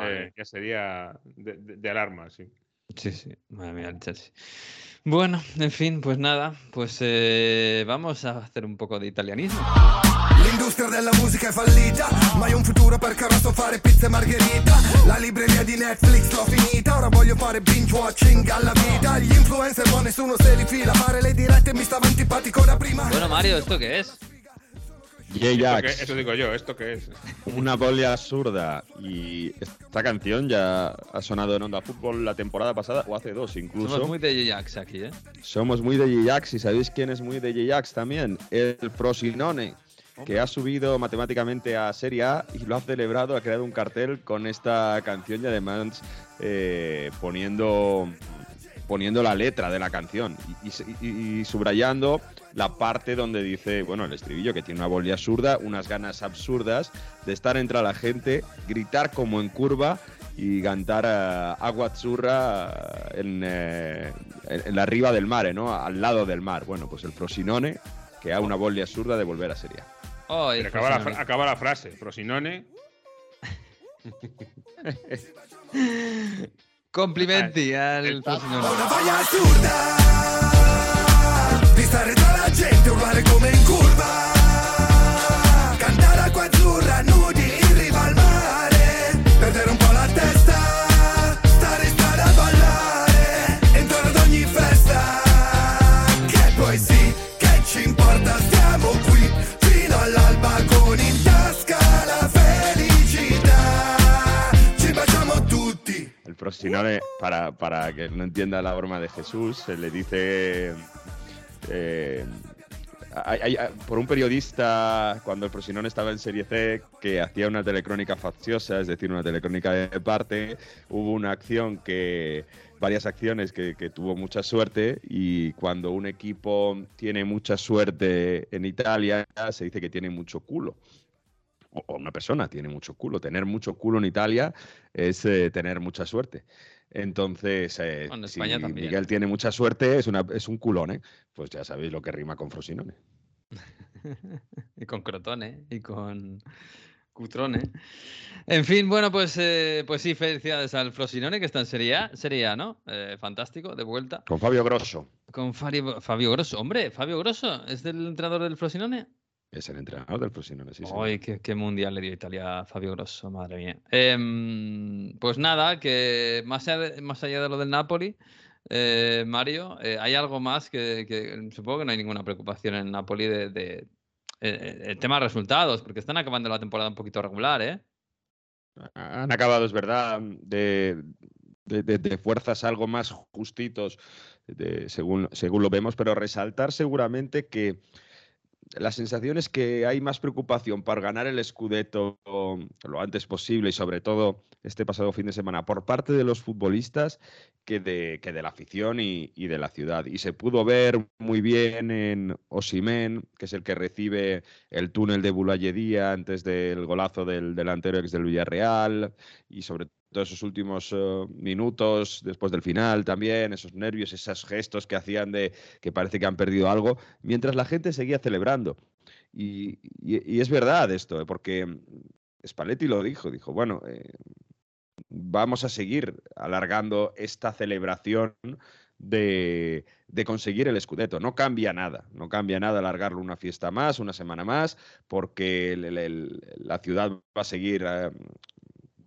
eh, ya sería de, de- de alarma, sí. Sí, sí, madre mía, el Chelsea. Bueno, en fin, pues nada, pues eh, vamos a hacer un poco de italianismo. L'industria della musica è fallita, ma hai un futuro perché ora so fare pizza e margherita. La libreria di Netflix l'ho finita, ora voglio fare binge watching alla vita. Gli influencer ma nessuno se li fila, fare le dirette mi stava antipatico da prima. Bueno, Mario, ¿esto qué es? J-Jax. Eso digo yo, ¿esto qué es? Una bolia absurda. Y esta canción ya ha sonado en Onda Fútbol la temporada pasada, o hace dos incluso. Somos muy de Jax aquí, ¿eh? Somos muy de J-Jax. ¿Y sabéis quién es muy de J-Jax también? El Frosinone, que ha subido matemáticamente a Serie A y lo ha celebrado, ha creado un cartel con esta canción y además eh, poniendo, poniendo la letra de la canción y, y- y subrayando la parte donde dice, bueno, el estribillo, que tiene una bolia absurda, unas ganas absurdas de estar entre la gente, gritar como en curva y cantar eh, agua azzurra en, eh, en- la riva del mare, ¿no? Al lado del mar. Bueno, pues el Frosinone, que ha una bolia absurda de volver a Serie. Oh, acaba, la, acaba la frase. Frosinone. Complimenti al Frosinone. Di la gente, urlare come in curva. Cantare acqua azzurra, nudi in riva al mare. Perdere un po' la testa, stare in strada a ballare. Intorno ad ogni festa. Che poi sì, che ci importa, stiamo qui fino all'alba con in tasca la felicità. Ci baciamo tutti. El Frosinone, para, para que no entienda la broma de Jesús, se le dice eh, hay- por un periodista cuando el Frosinone estaba en Serie C que hacía una telecrónica facciosa, es decir, una telecrónica de parte, hubo una acción que varias acciones que, tuvo mucha suerte y cuando un equipo tiene mucha suerte en Italia se dice que tiene mucho culo o o una persona tiene mucho culo. Tener mucho culo en Italia es eh, tener mucha suerte. Entonces, eh, Bueno, en si España también. Miguel tiene mucha suerte, es, una, es un culón, ¿eh? Pues ya sabéis lo que rima con Frosinone. y con Crotone y con Cutrone. En fin, bueno, pues, eh, pues sí, felicidades al Frosinone que está en Serie A, Serie A, ¿no? Eh, fantástico, de vuelta. Con Fabio Grosso. Con Fabio, Fabio Grosso. Hombre, Fabio Grosso, ¿es del entrenador del Frosinone? Es el entrenador del Frosinone, sí, qué, qué mundial le dio Italia a Fabio Grosso, madre mía. Em, pues nada, que más allá de, más allá de lo del Napoli, eh, Mario, eh, hay algo más que, que supongo que no hay ninguna preocupación en Napoli de, de- eh, el tema de resultados, porque están acabando la temporada un poquito regular, ¿eh? Han acabado, es verdad, de, de- de- de fuerzas algo más justitos, de- según, según lo vemos, pero resaltar seguramente que la sensación es que hay más preocupación por ganar el Scudetto lo antes posible y sobre todo este pasado fin de semana por parte de los futbolistas que de, que de la afición y, y de la ciudad. Y se pudo ver muy bien en Osimen, que es el que recibe el túnel de Bulayedía antes del golazo del delantero ex del Villarreal y sobre todo esos últimos eh, minutos después del final también, esos nervios, esos gestos que hacían de que parece que han perdido algo, mientras la gente seguía celebrando. Y, y- es verdad esto, eh, porque Spalletti lo dijo, dijo, bueno, eh, vamos a seguir alargando esta celebración de, de conseguir el Scudetto. No cambia nada, no cambia nada alargarlo una fiesta más, una semana más, porque la ciudad va a seguir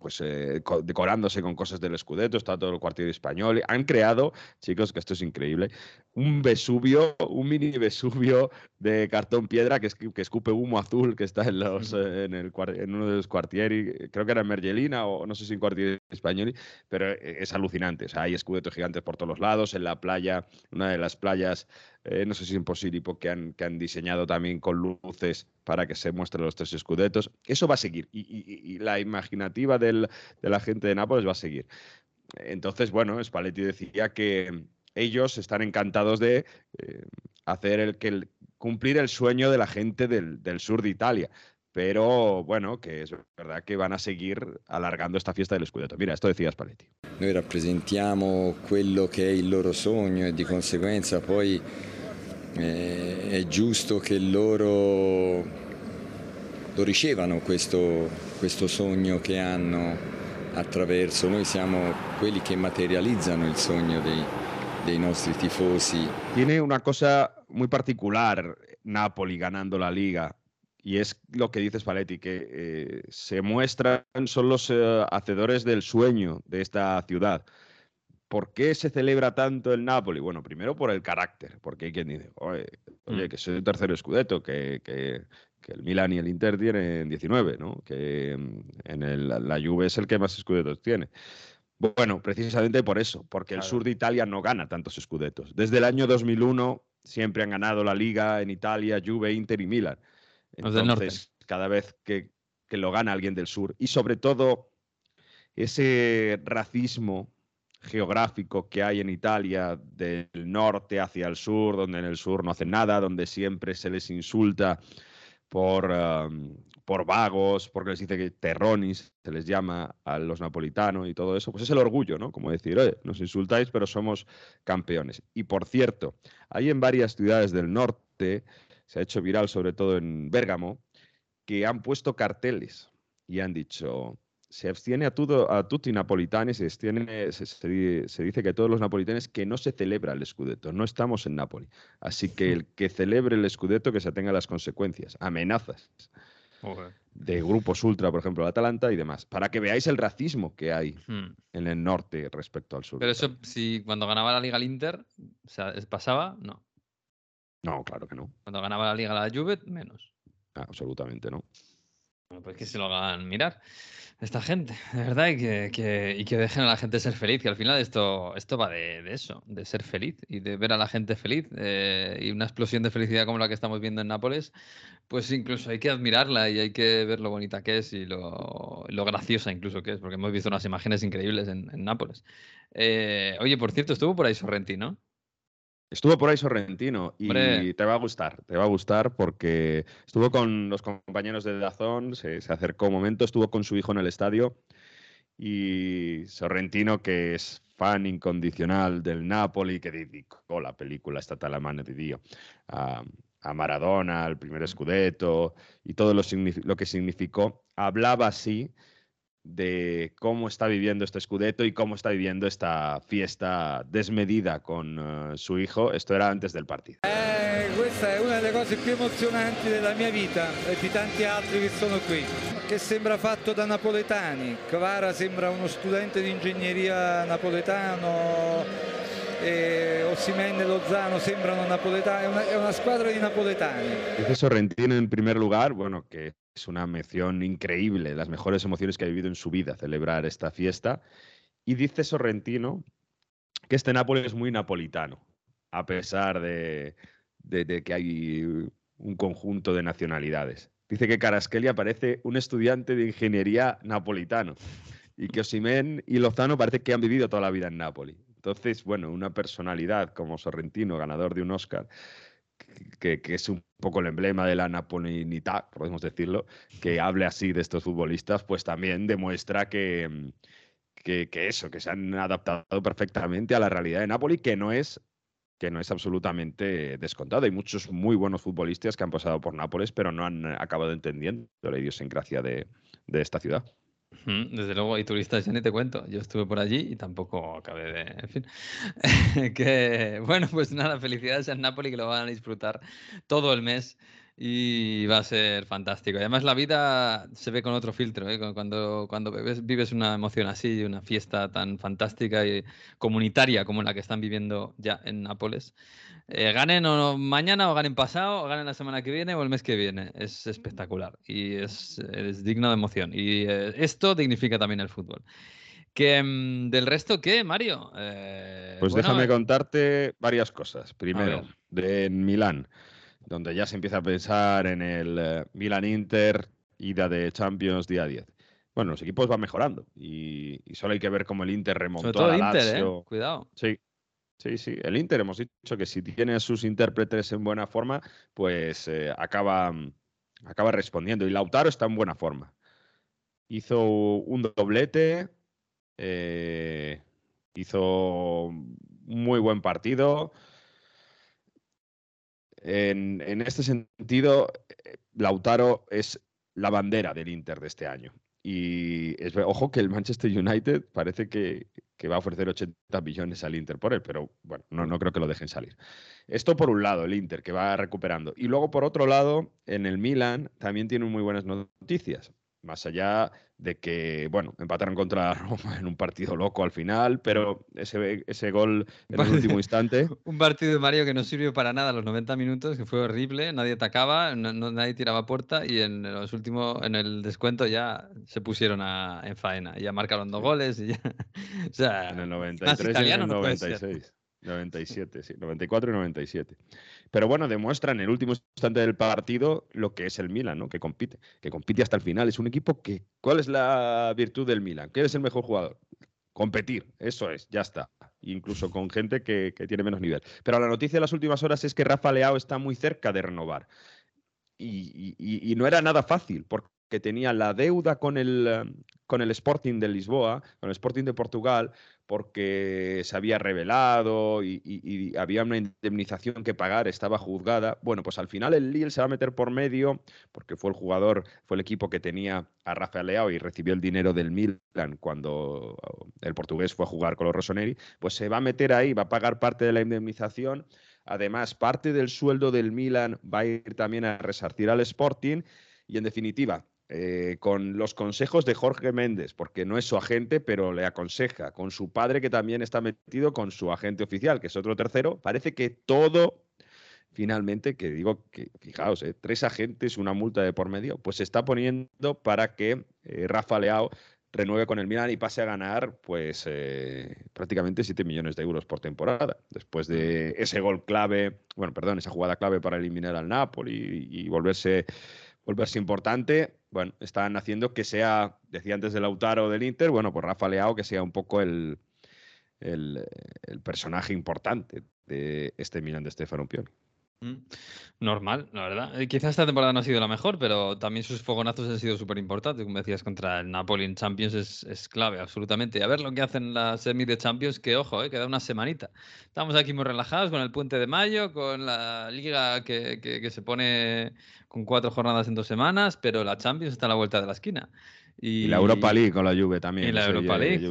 pues eh, co- decorándose con cosas del Scudetto, está todo el cuartel español. Han creado, chicos, que esto es increíble, un Vesubio, un mini Vesubio de cartón piedra que, escu- que escupe humo azul que está en, los, eh, en, el, en uno de los quartieri, creo que era en Mergelina o no sé si en Quartieri Españoli, pero eh, es alucinante. O sea, hay escudetos gigantes por todos los lados, en la playa, una de las playas, eh, no sé si en Posilipo, que han, que han diseñado también con luces para que se muestren los tres escudetos. Eso va a seguir y, y- la imaginativa del- de la gente de Nápoles va a seguir. Entonces, bueno, Spalletti decía que ellos están encantados de eh, hacer el- cumplir el sueño de la gente del, del sur de Italia. Pero bueno, que es verdad que van a seguir alargando esta fiesta del Scudetto. Mira, esto decía Spalletti. Noi rappresentiamo quello che è il loro sogno e di conseguenza poi eh, è giusto che loro lo ricevano questo, questo sogno che hanno attraverso. Noi siamo quelli che materializzano il sogno dei, dei nostri tifosi. Tiene una cosa muy particular Napoli ganando la liga. Y es lo que dice Spalletti, que eh, se muestran, son los eh, hacedores del sueño de esta ciudad. ¿Por qué se celebra tanto el Napoli? Bueno, primero por el carácter, porque hay quien dice, oye, oye, que soy el tercero escudeto, que, que- que el Milan y el Inter tienen 19, ¿no? Que mm, en el, la Juve es el que más escudetos tiene. Bueno, precisamente por eso, porque el sur de Italia no gana tantos escudetos. Desde el año 2001 siempre han ganado la liga en Italia, Juve, Inter y Milan. Norte. Entonces, cada vez que, que lo gana alguien del sur, y sobre todo ese racismo geográfico que hay en Italia, del norte hacia el sur, donde en el sur no hacen nada, donde siempre se les insulta por, um, por vagos, porque les dice que terronis, se les llama a los napolitanos y todo eso, pues es el orgullo, ¿no? Como decir, oye, nos insultáis, pero somos campeones. Y por cierto, hay en varias ciudades del norte, se ha hecho viral sobre todo en Bérgamo, que han puesto carteles y han dicho, se abstiene a, todo, a tutti i napolitani, se, abstiene, se, se, se, dice que todos los napolitanes que no se celebra el Scudetto, no estamos en Nápoli. Así que el que celebre el Scudetto que se atenga a las consecuencias, amenazas okay. de grupos ultra, por ejemplo, el Atalanta y demás, para que veáis el racismo que hay hmm. en el norte respecto al sur. Pero eso, si cuando ganaba la Liga el Inter, o sea, ¿pasaba? No. No, claro que no. Cuando ganaba la Liga la Juve, menos. Ah, absolutamente no. Bueno, pues que se lo hagan mirar esta gente, de verdad, y que, que, y que, dejen a la gente ser feliz, que al final esto, esto va de, de eso, de ser feliz y de ver a la gente feliz eh, y una explosión de felicidad como la que estamos viendo en Nápoles, pues incluso hay que admirarla y hay que ver lo bonita que es y lo, lo graciosa incluso que es, porque hemos visto unas imágenes increíbles en, Nápoles. Eh, oye, por cierto, estuvo por ahí Sorrenti, ¿no? Estuvo por ahí Sorrentino y Hombre. te va a gustar, te va a gustar porque estuvo con los compañeros de Dazón, se, se, acercó un momento, estuvo con su hijo en el estadio y Sorrentino, que es fan incondicional del Napoli, que dedicó la película esta la mano de Dio a, a Maradona, al primer Scudetto y todo lo, lo que significó, hablaba así de cómo está viviendo este Scudetto y cómo está viviendo esta fiesta desmedida con uh, su hijo. Esto era antes del partido. Eh, questa è una delle cose più emozionanti della mia vita e di tanti altri che sono qui, che sembra fatto da napoletani. Kvara sembra uno studente di ingegneria napoletano, e Osimene Lozano sembrano napoletani, è una, è una squadra di napoletani. Dice Sorrentino en primer lugar, bueno, que es una emoción increíble, las mejores emociones que ha vivido en su vida celebrar esta fiesta. Y dice Sorrentino que este Nápoles es muy napolitano, a pesar de, que hay un conjunto de nacionalidades. Dice que Caraskelia parece un estudiante de ingeniería napolitano y que Osimén y Lozano parece que han vivido toda la vida en Nápoles. Entonces, bueno, una personalidad como Sorrentino, ganador de un Oscar, que, que, es un poco el emblema de la napolinidad, podemos decirlo, que hable así de estos futbolistas, pues también demuestra que, que, que, eso, que se han adaptado perfectamente a la realidad de Napoli, que no es que no es absolutamente descontado. Hay muchos muy buenos futbolistas que han pasado por Nápoles, pero no han acabado entendiendo la idiosincrasia de, de esta ciudad. Desde luego, hay turistas, ya ni te cuento. Yo estuve por allí y tampoco acabé de. En fin. que bueno, pues nada, felicidades a Napoli que lo van a disfrutar todo el mes y va a ser fantástico. Además, la vida se ve con otro filtro. ¿eh? Cuando, cuando vives, vives, una emoción así, una fiesta tan fantástica y comunitaria como la que están viviendo ya en Nápoles, eh, ganen o mañana o ganen pasado, o ganen la semana que viene o el mes que viene. Es espectacular y es, es digno de emoción. Y eh, esto dignifica también el fútbol. Que, mm, ¿Del resto qué, Mario? Pues bueno, déjame contarte varias cosas. Primero, de Milán donde ya se empieza a pensar en el eh, Milan-Inter, ida de Champions día 10. Bueno, los equipos van mejorando y, y solo hay que ver cómo el Inter remontó Sobre todo a la Inter, Lazio. ¿eh? Cuidado. Sí, sí, sí. El Inter hemos dicho que si tiene a sus intérpretes en buena forma, pues eh, acaba, acaba respondiendo. Y Lautaro está en buena forma. Hizo un doblete, eh, hizo un muy buen partido. En, este sentido, eh, Lautaro es la bandera del Inter de este año. Y es, ojo que el Manchester United parece que, va a ofrecer 80 millones al Inter por él, pero bueno, no, no creo que lo dejen salir. Esto por un lado, el Inter, que va recuperando. Y luego, por otro lado, en el Milan también tiene muy buenas noticias. Más allá de que, bueno, empataron contra Roma en un partido loco al final, pero ese, ese gol en el último instante. un partido de Mario que no sirvió para nada a los 90 minutos, que fue horrible, nadie atacaba, no, no, nadie tiraba puerta y en los últimos, en el descuento ya se pusieron a, en faena, ya marcaron dos goles y ya. o sea, en el 93 y en el 96. 97, sí, 94 y 97. Pero bueno, demuestra en el último instante del partido lo que es el Milan, ¿no? Que compite, que compite hasta el final. Es un equipo que. ¿Cuál es la virtud del Milan? ¿Quién es el mejor jugador? Competir, eso es, ya está. Incluso con gente que, que tiene menos nivel. Pero la noticia de las últimas horas es que Rafa Leao está muy cerca de renovar. Y, y, y no era nada fácil, porque que tenía la deuda con el, eh, con el Sporting de Lisboa, con el Sporting de Portugal, porque se había revelado y, había una indemnización que pagar, estaba juzgada. Bueno, pues al final el Lille se va a meter por medio, porque fue el jugador, fue el equipo que tenía a Rafael Leao y recibió el dinero del Milan cuando el portugués fue a jugar con los Rossoneri, pues se va a meter ahí, va a pagar parte de la indemnización. Además, parte del sueldo del Milan va a ir también a resarcir al Sporting y en definitiva, eh, con los consejos de Jorge Méndez, porque no es su agente, pero le aconseja, con su padre que también está metido con su agente oficial, que es otro tercero, parece que todo, finalmente, que digo que, fijaos, eh, tres agentes, una multa de por medio, pues se está poniendo para que eh, Rafa Leao renueve con el Milan y pase a ganar pues prácticamente 7 millones de euros por temporada. Después de ese gol clave, bueno, perdón, esa jugada clave para eliminar al Napoli y volverse volverse importante, bueno, están haciendo que sea, decía antes del Lautaro del Inter, bueno, pues Rafa Leao que sea un poco el, el, personaje importante de este Milan de Stefano Pioli. Mm. Normal, la verdad. Eh, quizás esta temporada no ha sido la mejor, pero también sus fogonazos han sido súper importantes. Como decías, contra el Napoli en Champions es, clave, absolutamente. Y a ver lo que hacen las semi de Champions, que ojo, eh, queda una semanita. Estamos aquí muy relajados con el puente de mayo, con la liga que, se pone con cuatro jornadas en dos semanas, pero la Champions está a la vuelta de la esquina. Y, la Europa League con la Juve también. Y la Europa League.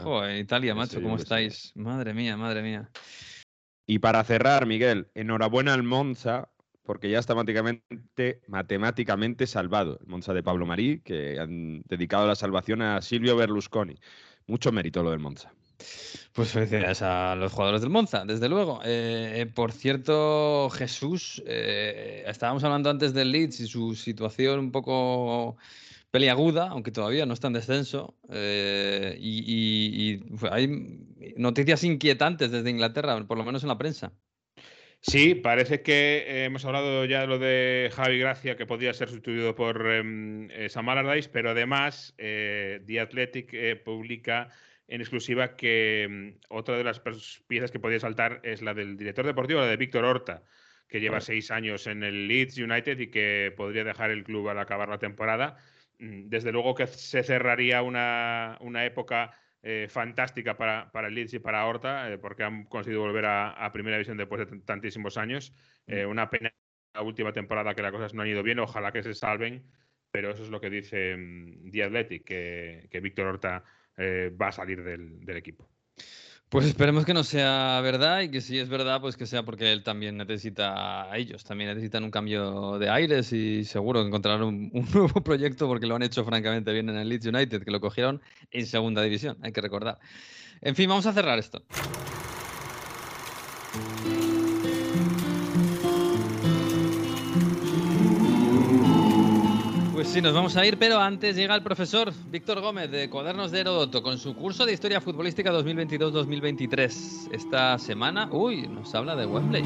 Joder, Italia, macho, ¿cómo estáis? Madre mía, madre mía. Y para cerrar, Miguel, enhorabuena al Monza, porque ya está matemáticamente, matemáticamente salvado. El Monza de Pablo Marí, que han dedicado la salvación a Silvio Berlusconi. Mucho mérito lo del Monza. Pues felicidades a los jugadores del Monza, desde luego. Eh, eh, por cierto, Jesús, eh, estábamos hablando antes del Leeds y su situación un poco peliaguda, aunque todavía no está en descenso. Eh, y, hay noticias inquietantes desde Inglaterra, por lo menos en la prensa. Sí, parece que eh, hemos hablado ya de lo de Javi Gracia, que podría ser sustituido por em, eh, Sam Allardyce, pero además The Athletic publica en exclusiva que em, otra de las piezas que podría saltar es la del director deportivo, la de Víctor Horta, que lleva seis años en el Leeds United y que podría dejar el club al acabar la temporada. Mm, desde luego que se cerraría una, época eh, fantástica para, el Leeds y para Horta, eh, porque han conseguido volver a, Primera División después de tantísimos años. Mm. Eh, una pena la última temporada que las cosas no han ido bien, ojalá que se salven, pero eso es lo que dice um, The Athletic, que, Víctor Horta va a salir del equipo. Pues esperemos que no sea verdad y que si es verdad, pues que sea porque él también necesita a ellos, también necesitan un cambio de aires y seguro encontrarán un, un, nuevo proyecto porque lo han hecho francamente bien en el Leeds United, que lo cogieron en segunda división, hay que recordar. En fin, vamos a cerrar esto. Pues sí, nos vamos a ir, pero antes llega el profesor Víctor Gómez de Cuadernos de Herodoto con su curso de Historia Futbolística 2022-2023. Esta semana, uy, nos habla de Wembley.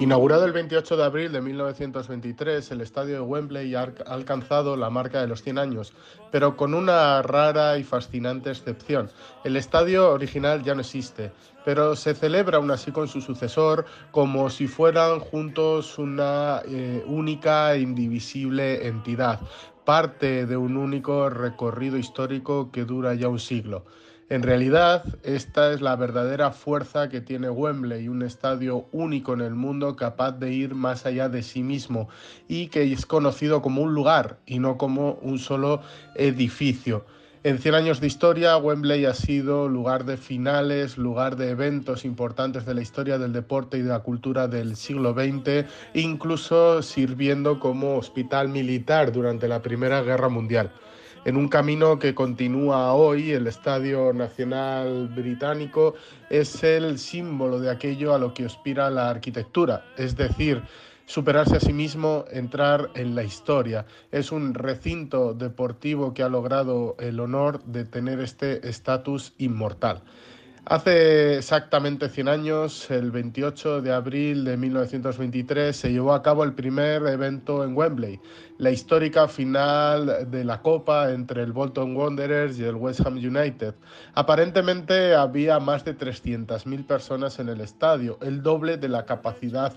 Inaugurado el 28 de abril de 1923, el estadio de Wembley ha alcanzado la marca de los 100 años, pero con una rara y fascinante excepción. El estadio original ya no existe, pero se celebra aún así con su sucesor como si fueran juntos una eh, única e indivisible entidad, parte de un único recorrido histórico que dura ya un siglo. En realidad, esta es la verdadera fuerza que tiene Wembley, un estadio único en el mundo capaz de ir más allá de sí mismo y que es conocido como un lugar y no como un solo edificio. En 100 años de historia, Wembley ha sido lugar de finales, lugar de eventos importantes de la historia del deporte y de la cultura del siglo XX, incluso sirviendo como hospital militar durante la Primera Guerra Mundial en un camino que continúa hoy. El Estadio Nacional Británico es el símbolo de aquello a lo que aspira la arquitectura, es decir, superarse a sí mismo, entrar en la historia. Es un recinto deportivo que ha logrado el honor de tener este estatus inmortal. Hace exactamente 100 años, el 28 de abril de 1923, se llevó a cabo el primer evento en Wembley, la histórica final de la Copa entre el Bolton Wanderers y el West Ham United. Aparentemente había más de 300.000 personas en el estadio, el doble de la capacidad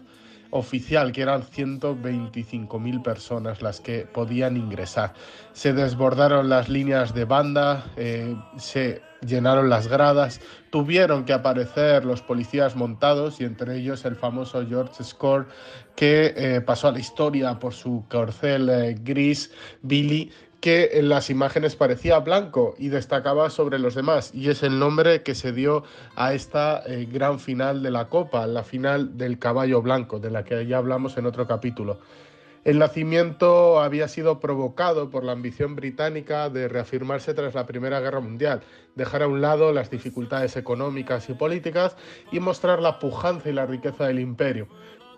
oficial, que eran 125.000 personas las que podían ingresar. Se desbordaron las líneas de banda, eh, se llenaron las gradas, tuvieron que aparecer los policías montados y entre ellos el famoso George Score que eh, pasó a la historia por su corcel eh, gris Billy que en las imágenes parecía blanco y destacaba sobre los demás y es el nombre que se dio a esta eh, gran final de la Copa, la final del caballo blanco, de la que ya hablamos en otro capítulo. El nacimiento había sido provocado por la ambición británica de reafirmarse tras la Primera Guerra Mundial, dejar a un lado las dificultades económicas y políticas y mostrar la pujanza y la riqueza del imperio.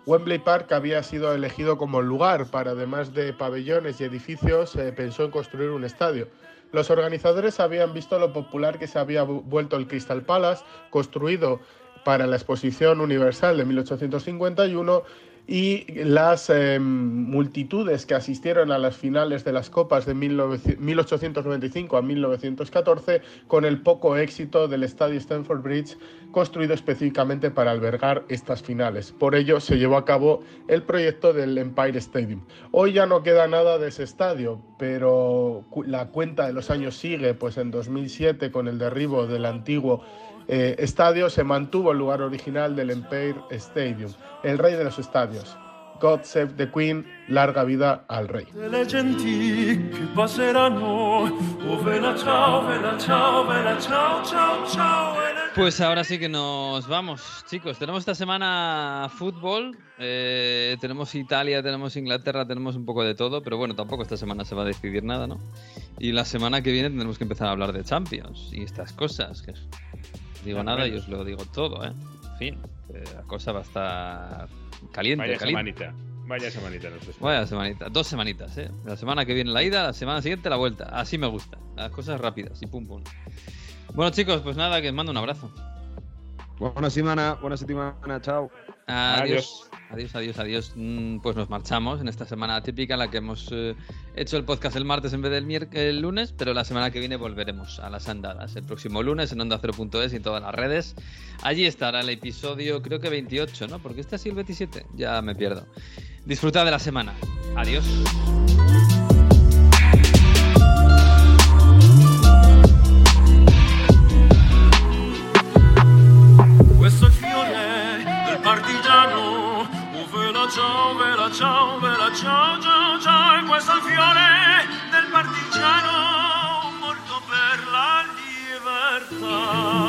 Wembley Park había sido elegido como lugar para, además de pabellones y edificios, se pensó en construir un estadio. Los organizadores habían visto lo popular que se había vuelto el Crystal Palace, construido para la Exposición Universal de 1851 y las eh, multitudes que asistieron a las finales de las Copas de 1895 a 1914 con el poco éxito del estadio Stamford Bridge construido específicamente para albergar estas finales. Por ello se llevó a cabo el proyecto del Empire Stadium. Hoy ya no queda nada de ese estadio, pero la cuenta de los años sigue, pues en 2007 con el derribo del antiguo eh, estadio se mantuvo el lugar original del Empire Stadium, el rey de los estadios. God Save the Queen, larga vida al rey. Pues ahora sí que nos vamos, chicos. Tenemos esta semana fútbol, eh, tenemos Italia, tenemos Inglaterra, tenemos un poco de todo, pero bueno, tampoco esta semana se va a decidir nada, ¿no? Y la semana que viene tendremos que empezar a hablar de Champions y estas cosas, que digo nada y os lo digo todo, ¿eh? En fin, la cosa va a estar caliente. Vaya caliente. semanita. Vaya semanita. Vaya semanita. Dos semanitas, ¿eh? La semana que viene la ida, la semana siguiente la vuelta. Así me gusta. Las cosas rápidas y pum pum. Bueno, chicos, pues nada, que os mando un abrazo. Buena semana, buena semana, chao. Adiós. Adiós, adiós, adiós. Mm, pues nos marchamos en esta semana típica en la que hemos eh, hecho el podcast el martes en vez del el lunes, pero la semana que viene volveremos a las andadas. El próximo lunes en onda 0.es y en todas las redes. Allí estará el episodio, creo que 28, ¿no? Porque este ha sido el 27. Ya me pierdo. Disfruta de la semana. Adiós. Ciao, vela ciao, vela ciao, ciao, ciao, e questo è il fiore del partigiano morto per la libertà.